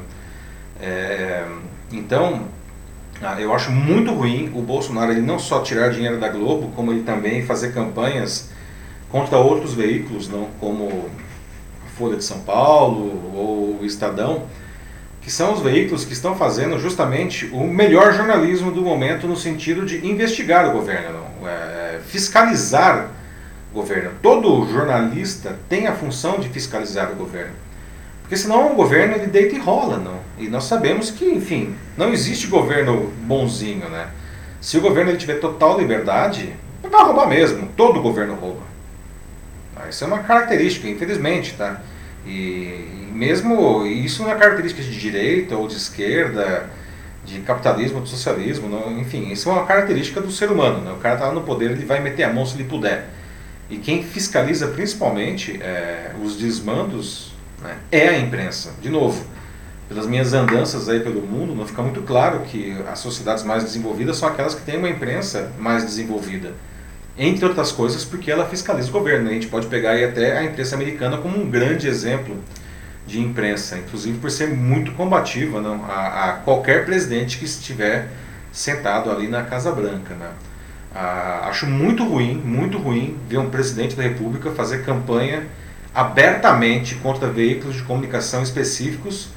É, então, ah, eu acho muito ruim o Bolsonaro ele não só tirar dinheiro da Globo, como ele também fazer campanhas contra outros veículos, não como a Folha de São Paulo ou o Estadão, que são os veículos que estão fazendo justamente o melhor jornalismo do momento no sentido de investigar o governo, não? É, fiscalizar o governo. Todo jornalista tem a função de fiscalizar o governo. Porque senão o governo ele deita e rola, não? E nós sabemos que, enfim, não existe governo bonzinho, né? Se o governo ele tiver total liberdade, vai roubar mesmo. Todo governo rouba. Isso é uma característica, infelizmente, tá? E mesmo isso não é característica de direita ou de esquerda, de capitalismo, de socialismo, não, enfim, isso é uma característica do ser humano. Né? O cara está no poder, ele vai meter a mão se ele puder. E quem fiscaliza principalmente é, os desmandos né, é a imprensa. De novo, pelas minhas andanças aí pelo mundo, não fica muito claro que as sociedades mais desenvolvidas são aquelas que têm uma imprensa mais desenvolvida. Entre outras coisas, porque ela fiscaliza o governo. A gente pode pegar aí até a imprensa americana como um grande exemplo de imprensa, inclusive por ser muito combativa não, a, a qualquer presidente que estiver sentado ali na Casa Branca. Né? Ah, acho muito ruim, muito ruim ver um presidente da República fazer campanha abertamente contra veículos de comunicação específicos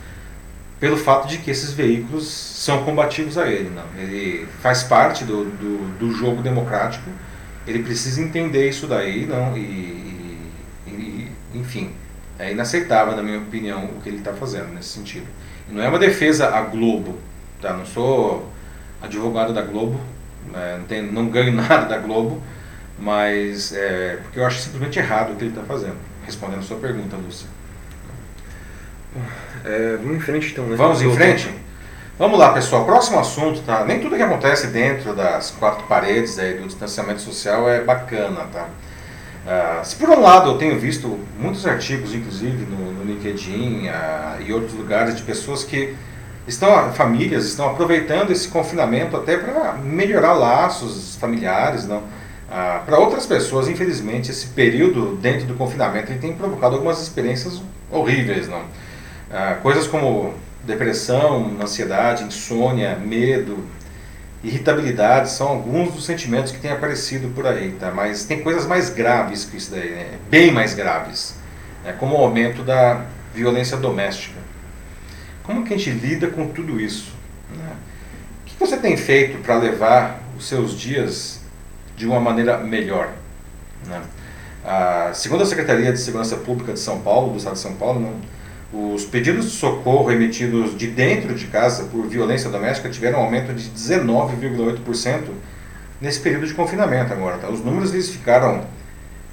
pelo fato de que esses veículos são combativos a ele. Não. Ele faz parte do, do, do jogo democrático, ele precisa entender isso daí, não, e, e, e enfim, é inaceitável, na minha opinião, o que ele está fazendo nesse sentido. Não é uma defesa à Globo, tá? não sou advogado da Globo, né? não, tenho, não ganho nada da Globo, mas é, porque eu acho simplesmente errado o que ele está fazendo. Respondendo a sua pergunta, Lúcia. É, vamos em frente então, né? Vamos em frente? Vamos lá, pessoal. Próximo assunto, tá? Nem tudo que acontece dentro das quatro paredes aí do distanciamento social é bacana, tá? Uh, se por um lado eu tenho visto muitos artigos, inclusive no, no LinkedIn uh, e outros lugares, de pessoas que estão, famílias estão aproveitando esse confinamento até para melhorar laços familiares, não? Uh, para outras pessoas, infelizmente, esse período dentro do confinamento tem provocado algumas experiências horríveis, não? coisas como depressão, ansiedade, insônia, medo, irritabilidade são alguns dos sentimentos que têm aparecido por aí, tá? Mas tem coisas mais graves que isso daí, né? bem mais graves, né? como o aumento da violência doméstica. Como que a gente lida com tudo isso? Né? O que você tem feito para levar os seus dias de uma maneira melhor? Né? Ah, segundo a Secretaria de Segurança Pública de São Paulo, do Estado de São Paulo, não, os pedidos de socorro emitidos de dentro de casa por violência doméstica tiveram um aumento de 19,8% nesse período de confinamento agora. Tá? Os números eles ficaram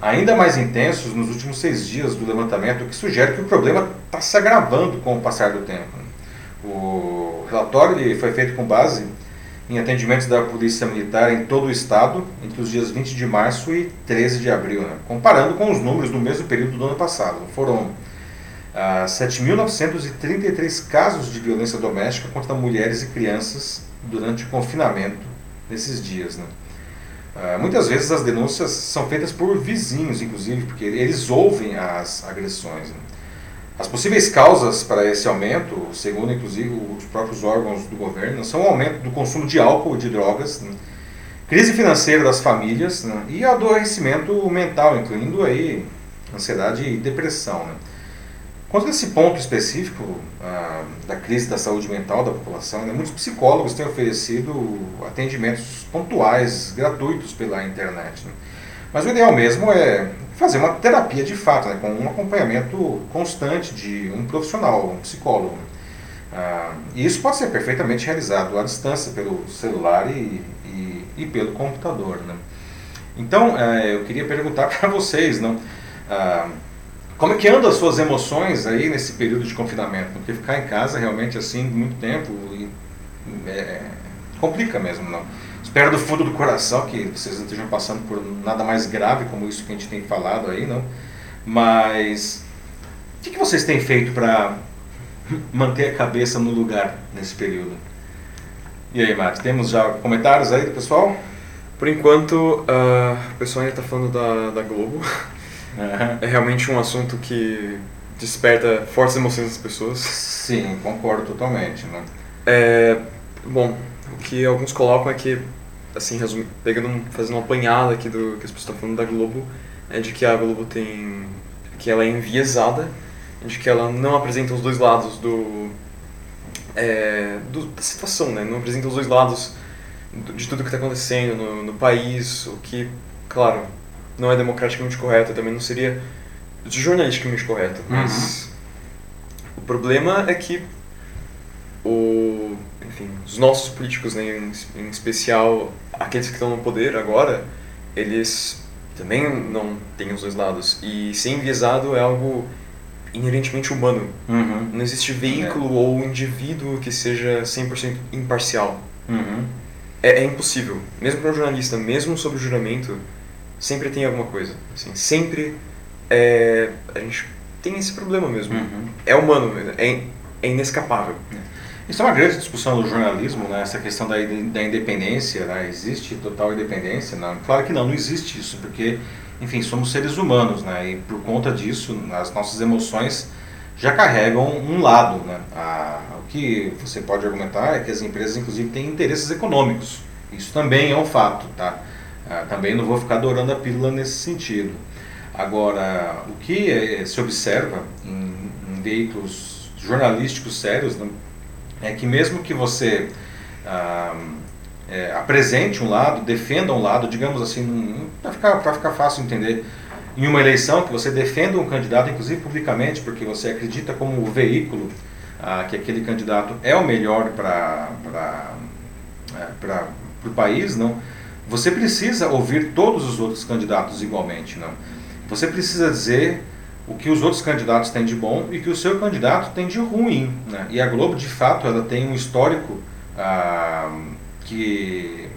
ainda mais intensos nos últimos seis dias do levantamento, o que sugere que o problema está se agravando com o passar do tempo. O relatório ele foi feito com base em atendimentos da Polícia Militar em todo o estado entre os dias 20 de março e 13 de abril, né? comparando com os números do mesmo período do ano passado. Foram 7.933 casos de violência doméstica contra mulheres e crianças durante o confinamento nesses dias. Né? Uh, muitas vezes as denúncias são feitas por vizinhos, inclusive, porque eles ouvem as agressões. Né? As possíveis causas para esse aumento, segundo inclusive os próprios órgãos do governo, são o aumento do consumo de álcool e de drogas, né? crise financeira das famílias né? e adoecimento mental, incluindo aí ansiedade e depressão. Né? Quanto a esse ponto específico ah, da crise da saúde mental da população, né, muitos psicólogos têm oferecido atendimentos pontuais, gratuitos pela internet. Né? Mas o ideal mesmo é fazer uma terapia de fato, né, com um acompanhamento constante de um profissional, um psicólogo. Ah, e isso pode ser perfeitamente realizado à distância pelo celular e, e, e pelo computador. Né? Então, eh, eu queria perguntar para vocês, não? Ah, como é que andam as suas emoções aí nesse período de confinamento? Porque ficar em casa realmente assim muito tempo é, complica mesmo, não? Espero do fundo do coração que vocês não estejam passando por nada mais grave como isso que a gente tem falado aí, não? Mas o que, que vocês têm feito para manter a cabeça no lugar nesse período? E aí, Mate, temos já comentários aí do pessoal? Por enquanto, uh, o pessoal ainda está falando da, da Globo. Uhum. É realmente um assunto que desperta fortes emoções das pessoas. Sim, concordo totalmente. Né? É, bom, o que alguns colocam é que, assim, pegando, fazendo uma apanhada aqui do que as pessoas estão falando da Globo, é de que a Globo tem. que ela é enviesada, de que ela não apresenta os dois lados do. É, do da situação, né? Não apresenta os dois lados de tudo que está acontecendo no, no país, o que, claro, não é democraticamente correto, também não seria jornalisticamente correto. Uhum. Mas o problema é que o, enfim, os nossos políticos, né, em, em especial aqueles que estão no poder agora, eles também não tem os dois lados. E ser enviesado é algo inerentemente humano. Uhum. Não existe veículo é. ou indivíduo que seja 100% imparcial. Uhum. É, é, impossível. Mesmo para um jornalista, mesmo sobre o juramento, sempre tem alguma coisa. Assim, sempre é, a gente tem esse problema mesmo. Uhum. É humano, é, é inescapável. Isso é uma grande discussão do jornalismo, né? essa questão da, da independência. Né? Existe total independência? Não. Claro que não, não existe isso, porque, enfim, somos seres humanos, né? e por conta disso, as nossas emoções já carregam um lado. Né? A, o que você pode argumentar é que as empresas, inclusive, têm interesses econômicos. Isso também é um fato. Tá? Ah, também não vou ficar adorando a pílula nesse sentido. Agora, o que é, se observa em, em veículos jornalísticos sérios, né? é que mesmo que você ah, é, apresente um lado, defenda um lado, digamos assim, para ficar, ficar fácil entender, em uma eleição que você defenda um candidato, inclusive publicamente, porque você acredita como o veículo ah, que aquele candidato é o melhor para é, o país, não? Você precisa ouvir todos os outros candidatos igualmente, não? Você precisa dizer o que os outros candidatos têm de bom e que o seu candidato tem de ruim. Né? E a Globo, de fato, ela tem um histórico ah, que,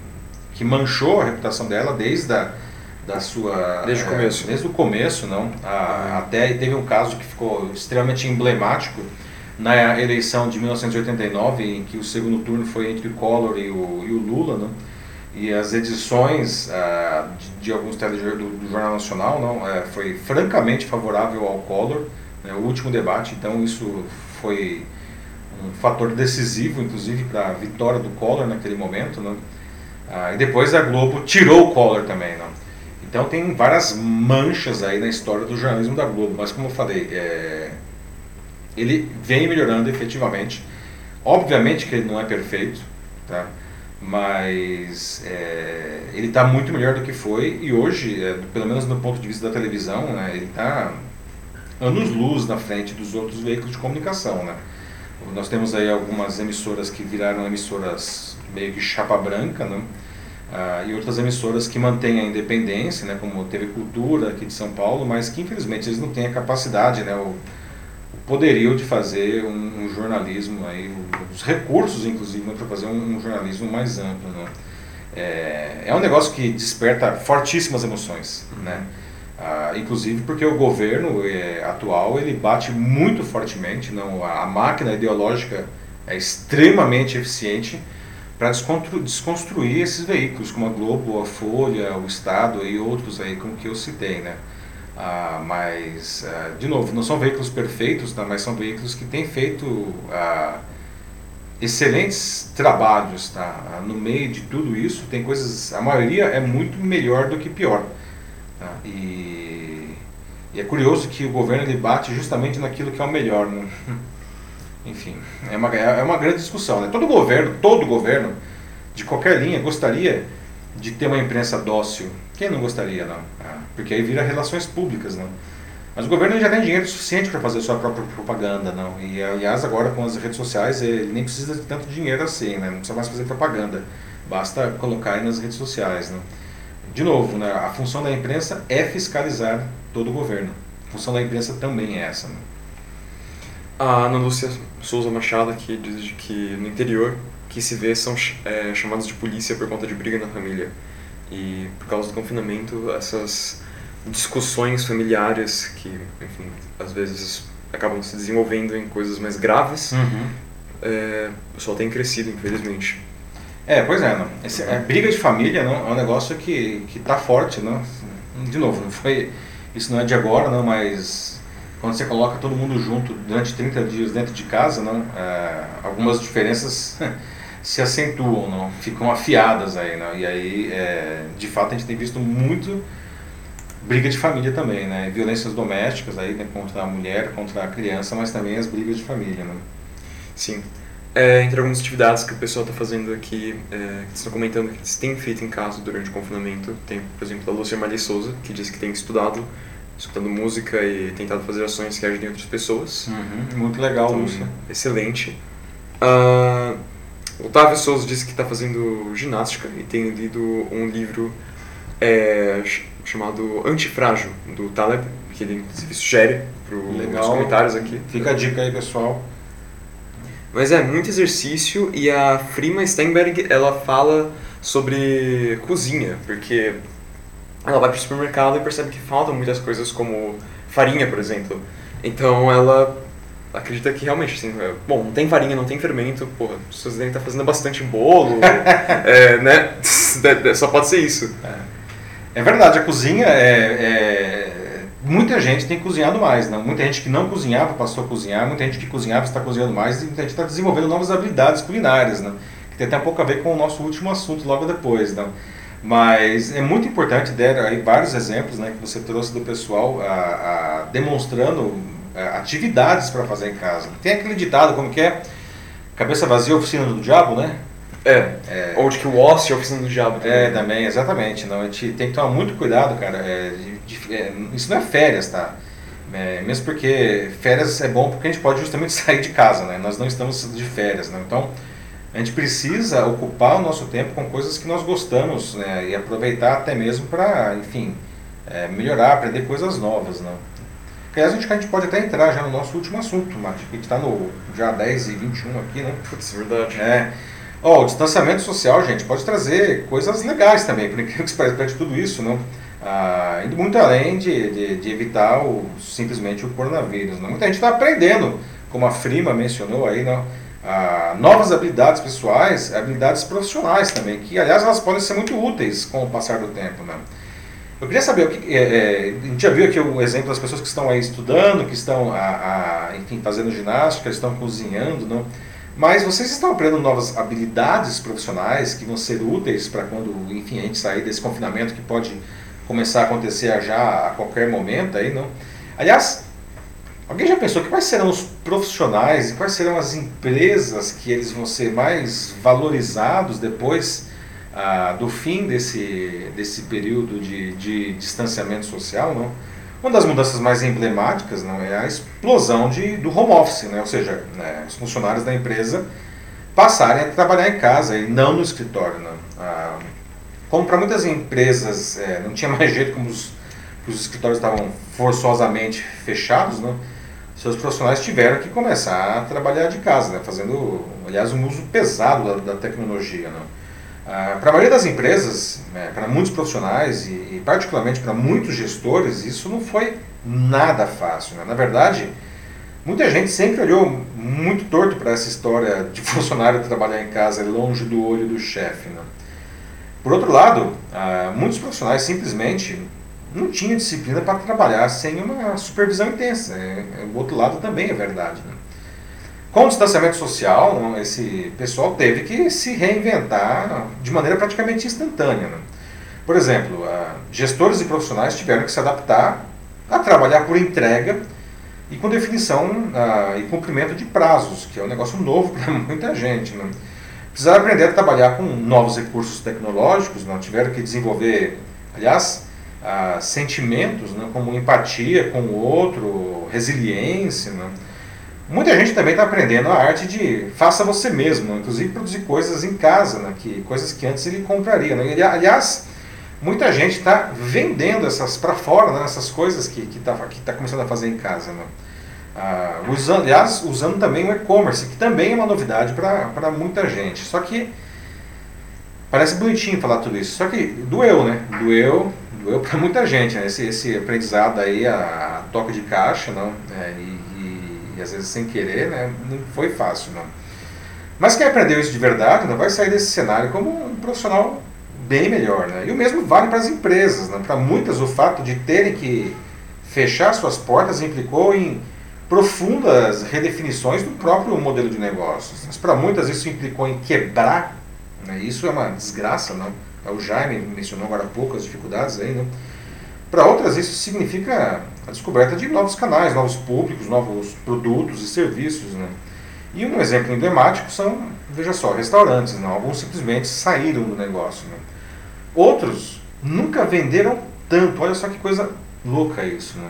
que manchou a reputação dela desde a, da sua desde o começo desde o começo não a, até teve um caso que ficou extremamente emblemático na eleição de 1989 em que o segundo turno foi entre o Collor e o, e o Lula não e as edições uh, de, de, alguns telejornais do, do, Jornal Nacional não uh, foi francamente favorável ao Collor, né, o último debate, então isso foi um fator decisivo, inclusive, para a vitória do Collor naquele momento. Não? Uh, e depois a Globo tirou o Collor também. Não? Então tem várias manchas aí na história do jornalismo da Globo, mas como eu falei, é, ele vem melhorando efetivamente. Obviamente que ele não é perfeito, tá? Mas é, ele está muito melhor do que foi e hoje, é, pelo menos no ponto de vista da televisão, né, ele está anos-luz na frente dos outros veículos de comunicação. Né? Nós temos aí algumas emissoras que viraram emissoras meio que chapa branca, né? Ah, e outras emissoras que mantêm a independência, né, como TV Cultura aqui de São Paulo, mas que infelizmente eles não têm a capacidade, né, o, poderiam de fazer um, um jornalismo aí, os recursos inclusive né, para fazer um, um, jornalismo mais amplo. Né? É, é um negócio que desperta fortíssimas emoções, né? Ah, inclusive porque o governo é, atual ele bate muito fortemente, não a, a máquina ideológica é extremamente eficiente para desconstruir esses veículos como a Globo, a Folha, o Estado e outros aí como que eu citei, né? Ah, mas, ah, de novo, não são veículos perfeitos, tá? mas são veículos que têm feito ah, excelentes trabalhos. Tá? Ah, no meio de tudo isso, tem coisas. A maioria é muito melhor do que pior. Tá? E, e, é curioso que o governo ele bate justamente naquilo que é o melhor. Né? Enfim, é uma, é uma grande discussão. Né? Todo governo, todo governo, de qualquer linha, gostaria de ter uma imprensa dócil quem não gostaria, não? Ah, porque aí vira relações públicas, não? Mas o governo já tem dinheiro suficiente para fazer sua própria propaganda, não? E aliás, agora com as redes sociais, ele nem precisa de tanto dinheiro assim, né? Não precisa mais fazer propaganda. Basta colocar aí nas redes sociais, não? De novo, né? a função da imprensa é fiscalizar todo o governo. A função da imprensa também é essa, não? A Ana Lúcia Souza Machado aqui diz que no interior que se vê são é, chamados de polícia por conta de briga na família. E por causa do confinamento, essas discussões familiares que, enfim, às vezes acabam se desenvolvendo em coisas mais graves, uhum. é, pessoal tem crescido, infelizmente. É, pois é, não. Esse, a briga de família não, é um negócio que, que tá forte, não? De novo, não foi, isso não é de agora, não, mas quando você coloca todo mundo junto durante 30 dias dentro de casa, não, é, algumas diferenças se acentuam, não? ficam afiadas aí. Não? E aí, é, de fato, a gente tem visto muito briga de família também, né? Violências domésticas aí, né? contra a mulher, contra a criança, mas também as brigas de família, né? Sim. É, entre algumas atividades que o pessoal está fazendo aqui, é, que estão comentando que eles têm feito em casa durante o confinamento, tem, por exemplo, a Lúcia Maria Souza, que diz que tem estudado, escutando música e tentado fazer ações que ajudem outras pessoas. Uhum, muito legal, então, Lúcia. Excelente. Uh, Otávio Souza disse que está fazendo ginástica e tem lido um livro é, chamado Antifrágil, do Taleb, que ele inclusive sugere para os comentários aqui. Fica a dica aí, pessoal. Mas é muito exercício e a Frima Steinberg ela fala sobre cozinha, porque ela vai para o supermercado e percebe que faltam muitas coisas como farinha, por exemplo. Então ela acredita que realmente, assim, é, bom, não tem farinha, não tem fermento, porra, pessoas devem estar fazendo bastante bolo, é, né? Só pode ser isso. É, é verdade, a cozinha é, é, Muita gente tem cozinhado mais, né? muita gente que não cozinhava passou a cozinhar, muita gente que cozinhava está cozinhando mais e muita gente está desenvolvendo novas habilidades culinárias, né? que tem até um pouco a ver com o nosso último assunto logo depois. Né? Mas é muito importante, der aí vários exemplos né, que você trouxe do pessoal a, a demonstrando atividades para fazer em casa. Tem aquele ditado, como que é? Cabeça vazia, oficina do diabo, né? É, é. ou de que o ócio é oficina do diabo também. É, também, exatamente. Não, a gente tem que tomar muito cuidado, cara. É, de, é, isso não é férias, tá? É, mesmo porque férias é bom porque a gente pode justamente sair de casa, né? Nós não estamos de férias, né? Então, a gente precisa ocupar o nosso tempo com coisas que nós gostamos né? e aproveitar até mesmo para, enfim, é, melhorar, aprender coisas novas. Né? Aliás, a gente, a gente pode até entrar já no nosso último assunto, Mati, a gente está no já 10 e 21 aqui, né? Putz, verdade. É. Ó, o distanciamento social, gente, pode trazer coisas legais também, por incrível que pareça, de tudo isso, não? Ah, indo muito além de, de, de, evitar o, simplesmente o coronavírus. Não? Muita gente está aprendendo, como a Frima mencionou aí, não? Ah, novas habilidades pessoais, habilidades profissionais também, que aliás elas podem ser muito úteis com o passar do tempo. Né? Eu queria saber, o que, é, é, a gente já viu aqui o exemplo das pessoas que estão aí estudando, que estão, a, a, enfim, fazendo ginástica, estão cozinhando, não? mas vocês estão aprendendo novas habilidades profissionais que vão ser úteis para quando, enfim, a gente sair desse confinamento que pode começar a acontecer já a qualquer momento aí, não? Aliás, Alguém já pensou que quais serão os profissionais e quais serão as empresas que eles vão ser mais valorizados depois ah, do fim desse, desse período de, de distanciamento social? Não? Uma das mudanças mais emblemáticas não, é a explosão de, do home office, né? ou seja, né, os funcionários da empresa passarem a trabalhar em casa e não no escritório. Não. Ah, como para muitas empresas é, não tinha mais jeito como os, os escritórios estavam forçosamente fechados, não? seus profissionais tiveram que começar a trabalhar de casa, né? fazendo, aliás, um uso pesado da, da tecnologia. Né? Ah, para a maioria das empresas, né, para muitos profissionais e, e particularmente para muitos gestores, isso não foi nada fácil. Né? Na verdade, muita gente sempre olhou muito torto para essa história de funcionário trabalhar em casa longe do olho do chefe. Né? Por outro lado, ah, muitos profissionais simplesmente não tinha disciplina para trabalhar sem uma supervisão intensa. É, o outro lado também é verdade. Né? Com o distanciamento social, esse pessoal teve que se reinventar de maneira praticamente instantânea. Né? Por exemplo, gestores e profissionais tiveram que se adaptar a trabalhar por entrega e com definição e cumprimento de prazos, que é um negócio novo para muita gente. Né? Precisaram aprender a trabalhar com novos recursos tecnológicos, não tiveram que desenvolver, aliás, sentimentos, né, como empatia com o outro, resiliência. Né? Muita gente também está aprendendo a arte de faça você mesmo, inclusive produzir coisas em casa, né? que, coisas que antes ele compraria. Né? Aliás, muita gente está vendendo essas para fora, né? essas coisas que está que tá começando a fazer em casa. Né? Ah, usando, aliás, usando também o e-commerce, que também é uma novidade para muita gente. Só que parece bonitinho falar tudo isso, só que doeu, né? Doeu, doeu para muita gente, né? esse, esse aprendizado aí, a, a toque de caixa? É, e, e, às vezes sem querer, né? não foi fácil. Não. Mas quem aprendeu isso de verdade não vai sair desse cenário como um profissional bem melhor. Né? E o mesmo vale para as empresas. Né? Para muitas, o fato de terem que fechar suas portas implicou em profundas redefinições do próprio modelo de negócios. Mas para muitas isso implicou em quebrar, né? isso é uma desgraça, não? O Jaime mencionou agora há pouco as dificuldades aí, né? Para outras, isso significa a descoberta de novos canais, novos públicos, novos produtos e serviços, né? E um exemplo emblemático são, veja só, restaurantes, né? Alguns simplesmente saíram do negócio, né? Outros nunca venderam tanto, olha só que coisa louca isso, né?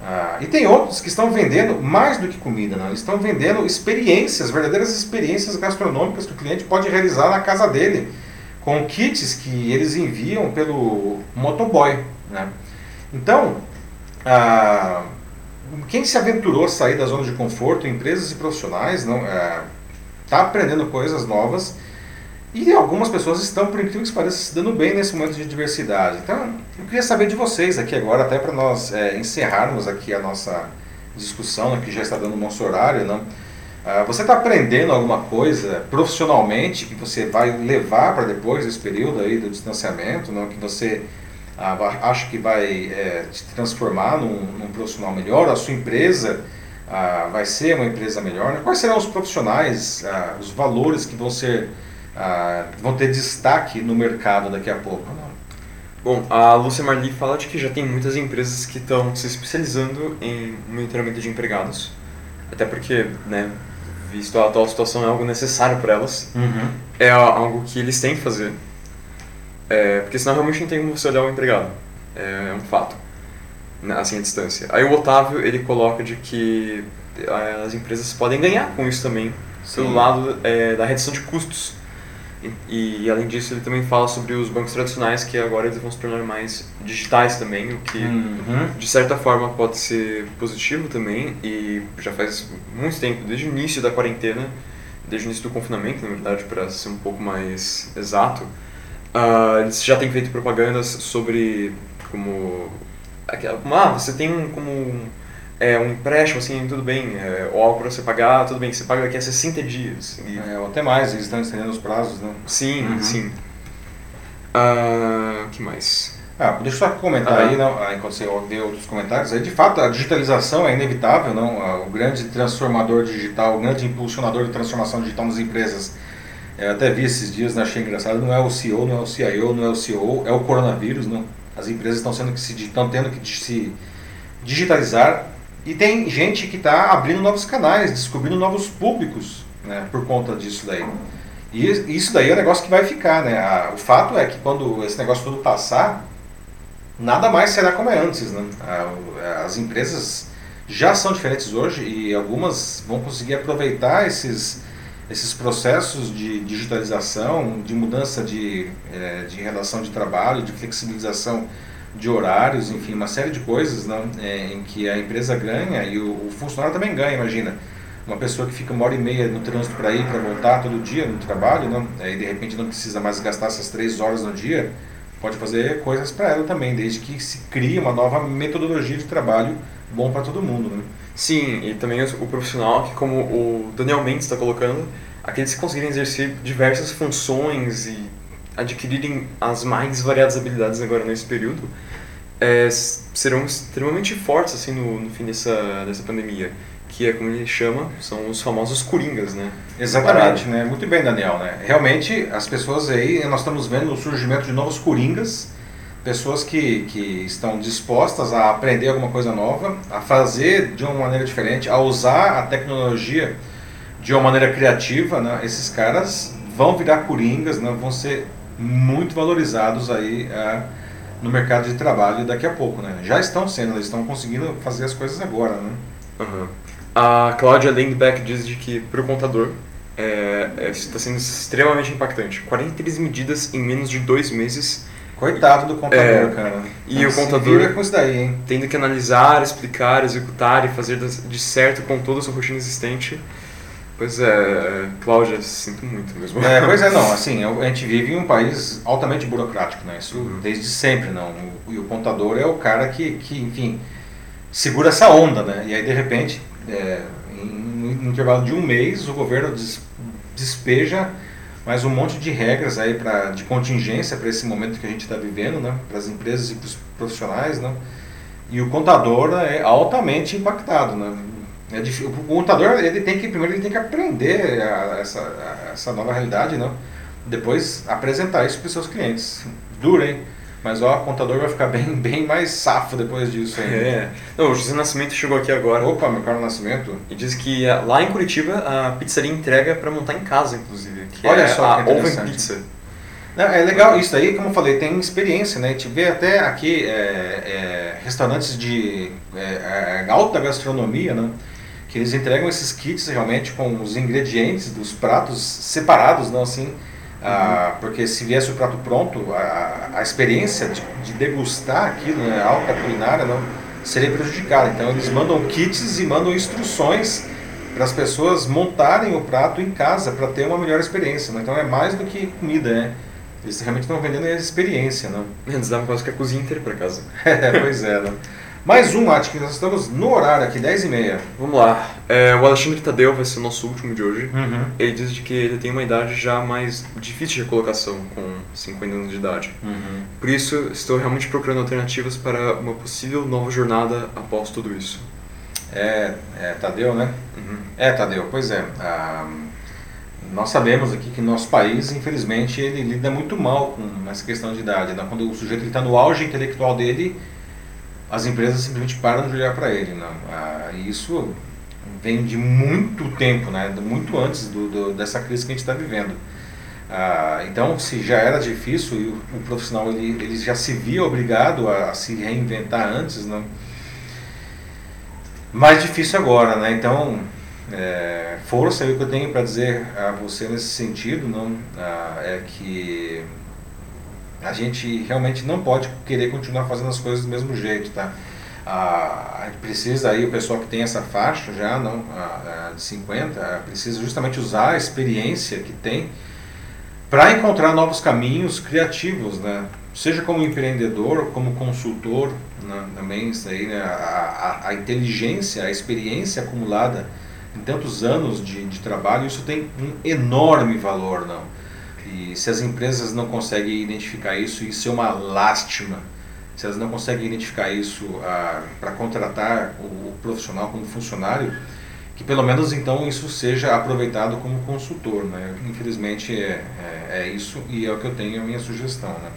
Ah, e tem outros que estão vendendo mais do que comida, né? eles estão vendendo experiências, verdadeiras experiências gastronômicas que o cliente pode realizar na casa dele com kits que eles enviam pelo motoboy. Né? Então, ah, quem se aventurou a sair da zona de conforto, empresas e profissionais, não está aprendendo coisas novas e algumas pessoas estão, por incrível que pareça, se dando bem nesse momento de diversidade. Então, eu queria saber de vocês aqui agora, até para nós é, encerrarmos aqui a nossa discussão, né, que já está dando o nosso horário, não? Ah, você está aprendendo alguma coisa profissionalmente que você vai levar para depois desse período aí do distanciamento, não? que você acha que vai é, te transformar num, num, profissional melhor? A sua empresa ah, vai ser uma empresa melhor? Né? Quais serão os profissionais, ah, os valores que vão ser ah, vão ter destaque no mercado daqui a pouco? Não? Bom, a Lúcia Marli fala de que já tem muitas empresas que estão se especializando em monitoramento de empregados, até porque, né, visto a atual situação, é algo necessário para elas, uhum. é algo que eles têm que fazer, é, porque senão realmente não tem como você olhar o empregado, é, é um fato, né, assim, a distância. Aí o Otávio, ele coloca de que é, as empresas podem ganhar com isso também, Sim. pelo lado é, da redução de custos, e, e, além disso, ele também fala sobre os bancos tradicionais que agora eles vão se tornar mais digitais também, o que uhum. de certa forma pode ser positivo também. E já faz muito tempo, desde o início da quarentena, desde o início do confinamento, na verdade, para ser um pouco mais exato, uh, eles já têm feito propagandas sobre como. Ah, você tem um, como um é, um empréstimo, assim, tudo bem, é, ou algo para você pagar, tudo bem, você paga daqui a 60 dias. E... É, ou até mais, eles estão estendendo os prazos, né? Sim, uhum. sim. Uh, que mais? Ah, deixa eu só comentar ah. aí, não, ah, enquanto você vê outros comentários, aí de fato a digitalização é inevitável, não? Ah, o grande transformador digital, o grande impulsionador de transformação digital nas empresas, eu até vi esses dias, né, achei engraçado, não é o CEO, não é o CIO, não é o CEO, é o coronavírus, não? As empresas estão, sendo que se, estão tendo que se digitalizar e tem gente que está abrindo novos canais, descobrindo novos públicos né, por conta disso daí. E isso daí é um negócio que vai ficar. Né? o fato é que quando esse negócio todo passar, nada mais será como é antes. Né? as empresas já são diferentes hoje e algumas vão conseguir aproveitar esses, esses processos de digitalização, de mudança de, é, de relação de trabalho, de flexibilização de horários, enfim, uma série de coisas não, é, em que a empresa ganha e o, o, funcionário também ganha, imagina. Uma pessoa que fica uma hora e meia no trânsito para ir, para voltar todo dia no trabalho, não, aí de repente não precisa mais gastar essas três horas no dia, pode fazer coisas para ela também, desde que se crie uma nova metodologia de trabalho bom para todo mundo. Né? Sim, e também o profissional, que como o Daniel Mendes está colocando, aqueles que conseguirem exercer diversas funções e adquirirem as mais variadas habilidades agora nesse período, é, serão extremamente fortes assim no, no, fim dessa, dessa pandemia, que é como ele chama, são os famosos coringas, né? Exatamente, né? Muito bem, Daniel, né? Realmente as pessoas aí, nós estamos vendo o surgimento de novos coringas, pessoas que, que estão dispostas a aprender alguma coisa nova, a fazer de uma maneira diferente, a usar a tecnologia de uma maneira criativa, né? Esses caras vão virar coringas, né? Vão ser muito valorizados aí é, no mercado de trabalho daqui a pouco, né? Já estão sendo, eles estão conseguindo fazer as coisas agora, né? Uhum. A Cláudia Lindbeck diz de que para o contador é, é, está sendo extremamente impactante. 43 medidas em menos de dois meses. Coitado do contador, é, cara. E o contador com isso daí, hein? tendo que analisar, explicar, executar e fazer de certo com toda a sua rotina existente Pois é, Cláudia, sinto muito mesmo. É, pois é, não, assim, a gente vive em um país altamente burocrático, né? Isso uhum. desde sempre, não. E o contador é o cara que, que, enfim, segura essa onda, né? E aí, de repente, é, em um intervalo de um mês, o governo des, despeja mais um monte de regras aí pra, de contingência para esse momento que a gente está vivendo, né? Para as empresas e para os profissionais, né? E o contador né, é altamente impactado, né? É difícil. O contador ele tem que primeiro ele tem que aprender a, essa, a, essa nova realidade, não? Depois apresentar isso para os seus clientes. Duro, hein? Mas ó, o contador vai ficar bem, bem mais safo depois disso. Hein? É. Não, o José Nascimento chegou aqui agora. Opa, meu caro Nascimento. E diz que ah, lá em Curitiba a pizzaria entrega para montar em casa, inclusive. Olha é só, a Oven Pizza. Não, é legal isso aí, como eu falei, tem experiência, né? A gente vê até aqui é, é, restaurantes de é, é alta gastronomia, né? que eles entregam esses kits realmente com os ingredientes dos pratos separados, não assim, Ah, porque se viesse o prato pronto, a, a experiência de, de, degustar aquilo, né, alta culinária, não seria prejudicada. Então eles mandam kits e mandam instruções para as pessoas montarem o prato em casa para ter uma melhor experiência. Né? Então é mais do que comida, né? Eles realmente estão vendendo a experiência, não? Eles davam quase que a cozinha inteira para casa. é, pois é, não? Mais um, Mate, que nós estamos no horário aqui, 10 e meia. Vamos lá. É, o Alexandre Tadeu vai ser o nosso último de hoje. Uhum. Ele diz que ele tem uma idade já mais difícil de recolocação, com 50 anos de idade. Uhum. Por isso, estou realmente procurando alternativas para uma possível nova jornada após tudo isso. É, é Tadeu, né? Uhum. É, Tadeu, pois é. Ah, nós sabemos aqui que nosso país, infelizmente, ele lida muito mal com essa questão de idade. Né? Quando o sujeito está no auge intelectual dele, as empresas simplesmente param de olhar para ele. Né? Ah, isso vem de muito tempo, né? muito antes do, do dessa crise que a gente está vivendo. Ah, então, se já era difícil e o, o, profissional ele, ele já se via obrigado a, a se reinventar antes, né? mais difícil agora. Né? Então, é, força o que eu tenho para dizer a você nesse sentido não ah, é que a gente realmente não pode querer continuar fazendo as coisas do mesmo jeito, tá? a gente precisa aí, o pessoal que tem essa faixa já, não, a, a de 50, precisa justamente usar a experiência que tem para encontrar novos caminhos criativos, né? Seja como empreendedor, como consultor, né? também isso aí, né? a, a, a inteligência, a experiência acumulada em tantos anos de, de trabalho, isso tem um enorme valor, não? E se as empresas não conseguem identificar isso, isso é uma lástima. Se elas não conseguem identificar isso ah, para contratar o, o, profissional como funcionário, que pelo menos então isso seja aproveitado como consultor. Né? Infelizmente é, é, é isso e é o que eu tenho a minha sugestão. Né?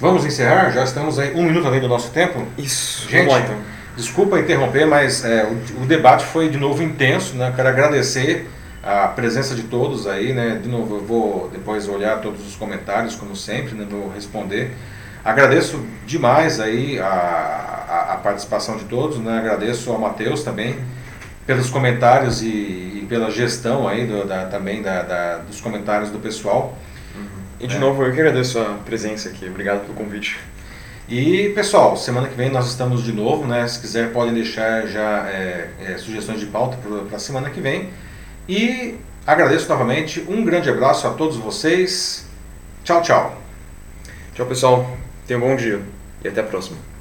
Vamos encerrar? Já estamos aí um minuto além do nosso tempo? Isso. Gente, Vamos lá, então. desculpa interromper, mas é, o, o, debate foi de novo intenso. Né? Quero agradecer a presença de todos aí, né? De novo, eu vou depois olhar todos os comentários, como sempre, né? Vou responder. Agradeço demais aí a, a, a participação de todos, né? Agradeço ao Matheus também pelos comentários e, e pela gestão aí do, da, também da, da, dos comentários do pessoal. Uhum. E de é. novo, eu que agradeço a presença aqui. Obrigado pelo convite. E pessoal, semana que vem nós estamos de novo, né? Se quiser podem deixar já é, é, sugestões de pauta para a semana que vem. E agradeço novamente, um grande abraço a todos vocês. Tchau, tchau. Tchau, pessoal. Tenham um bom dia e até a próxima.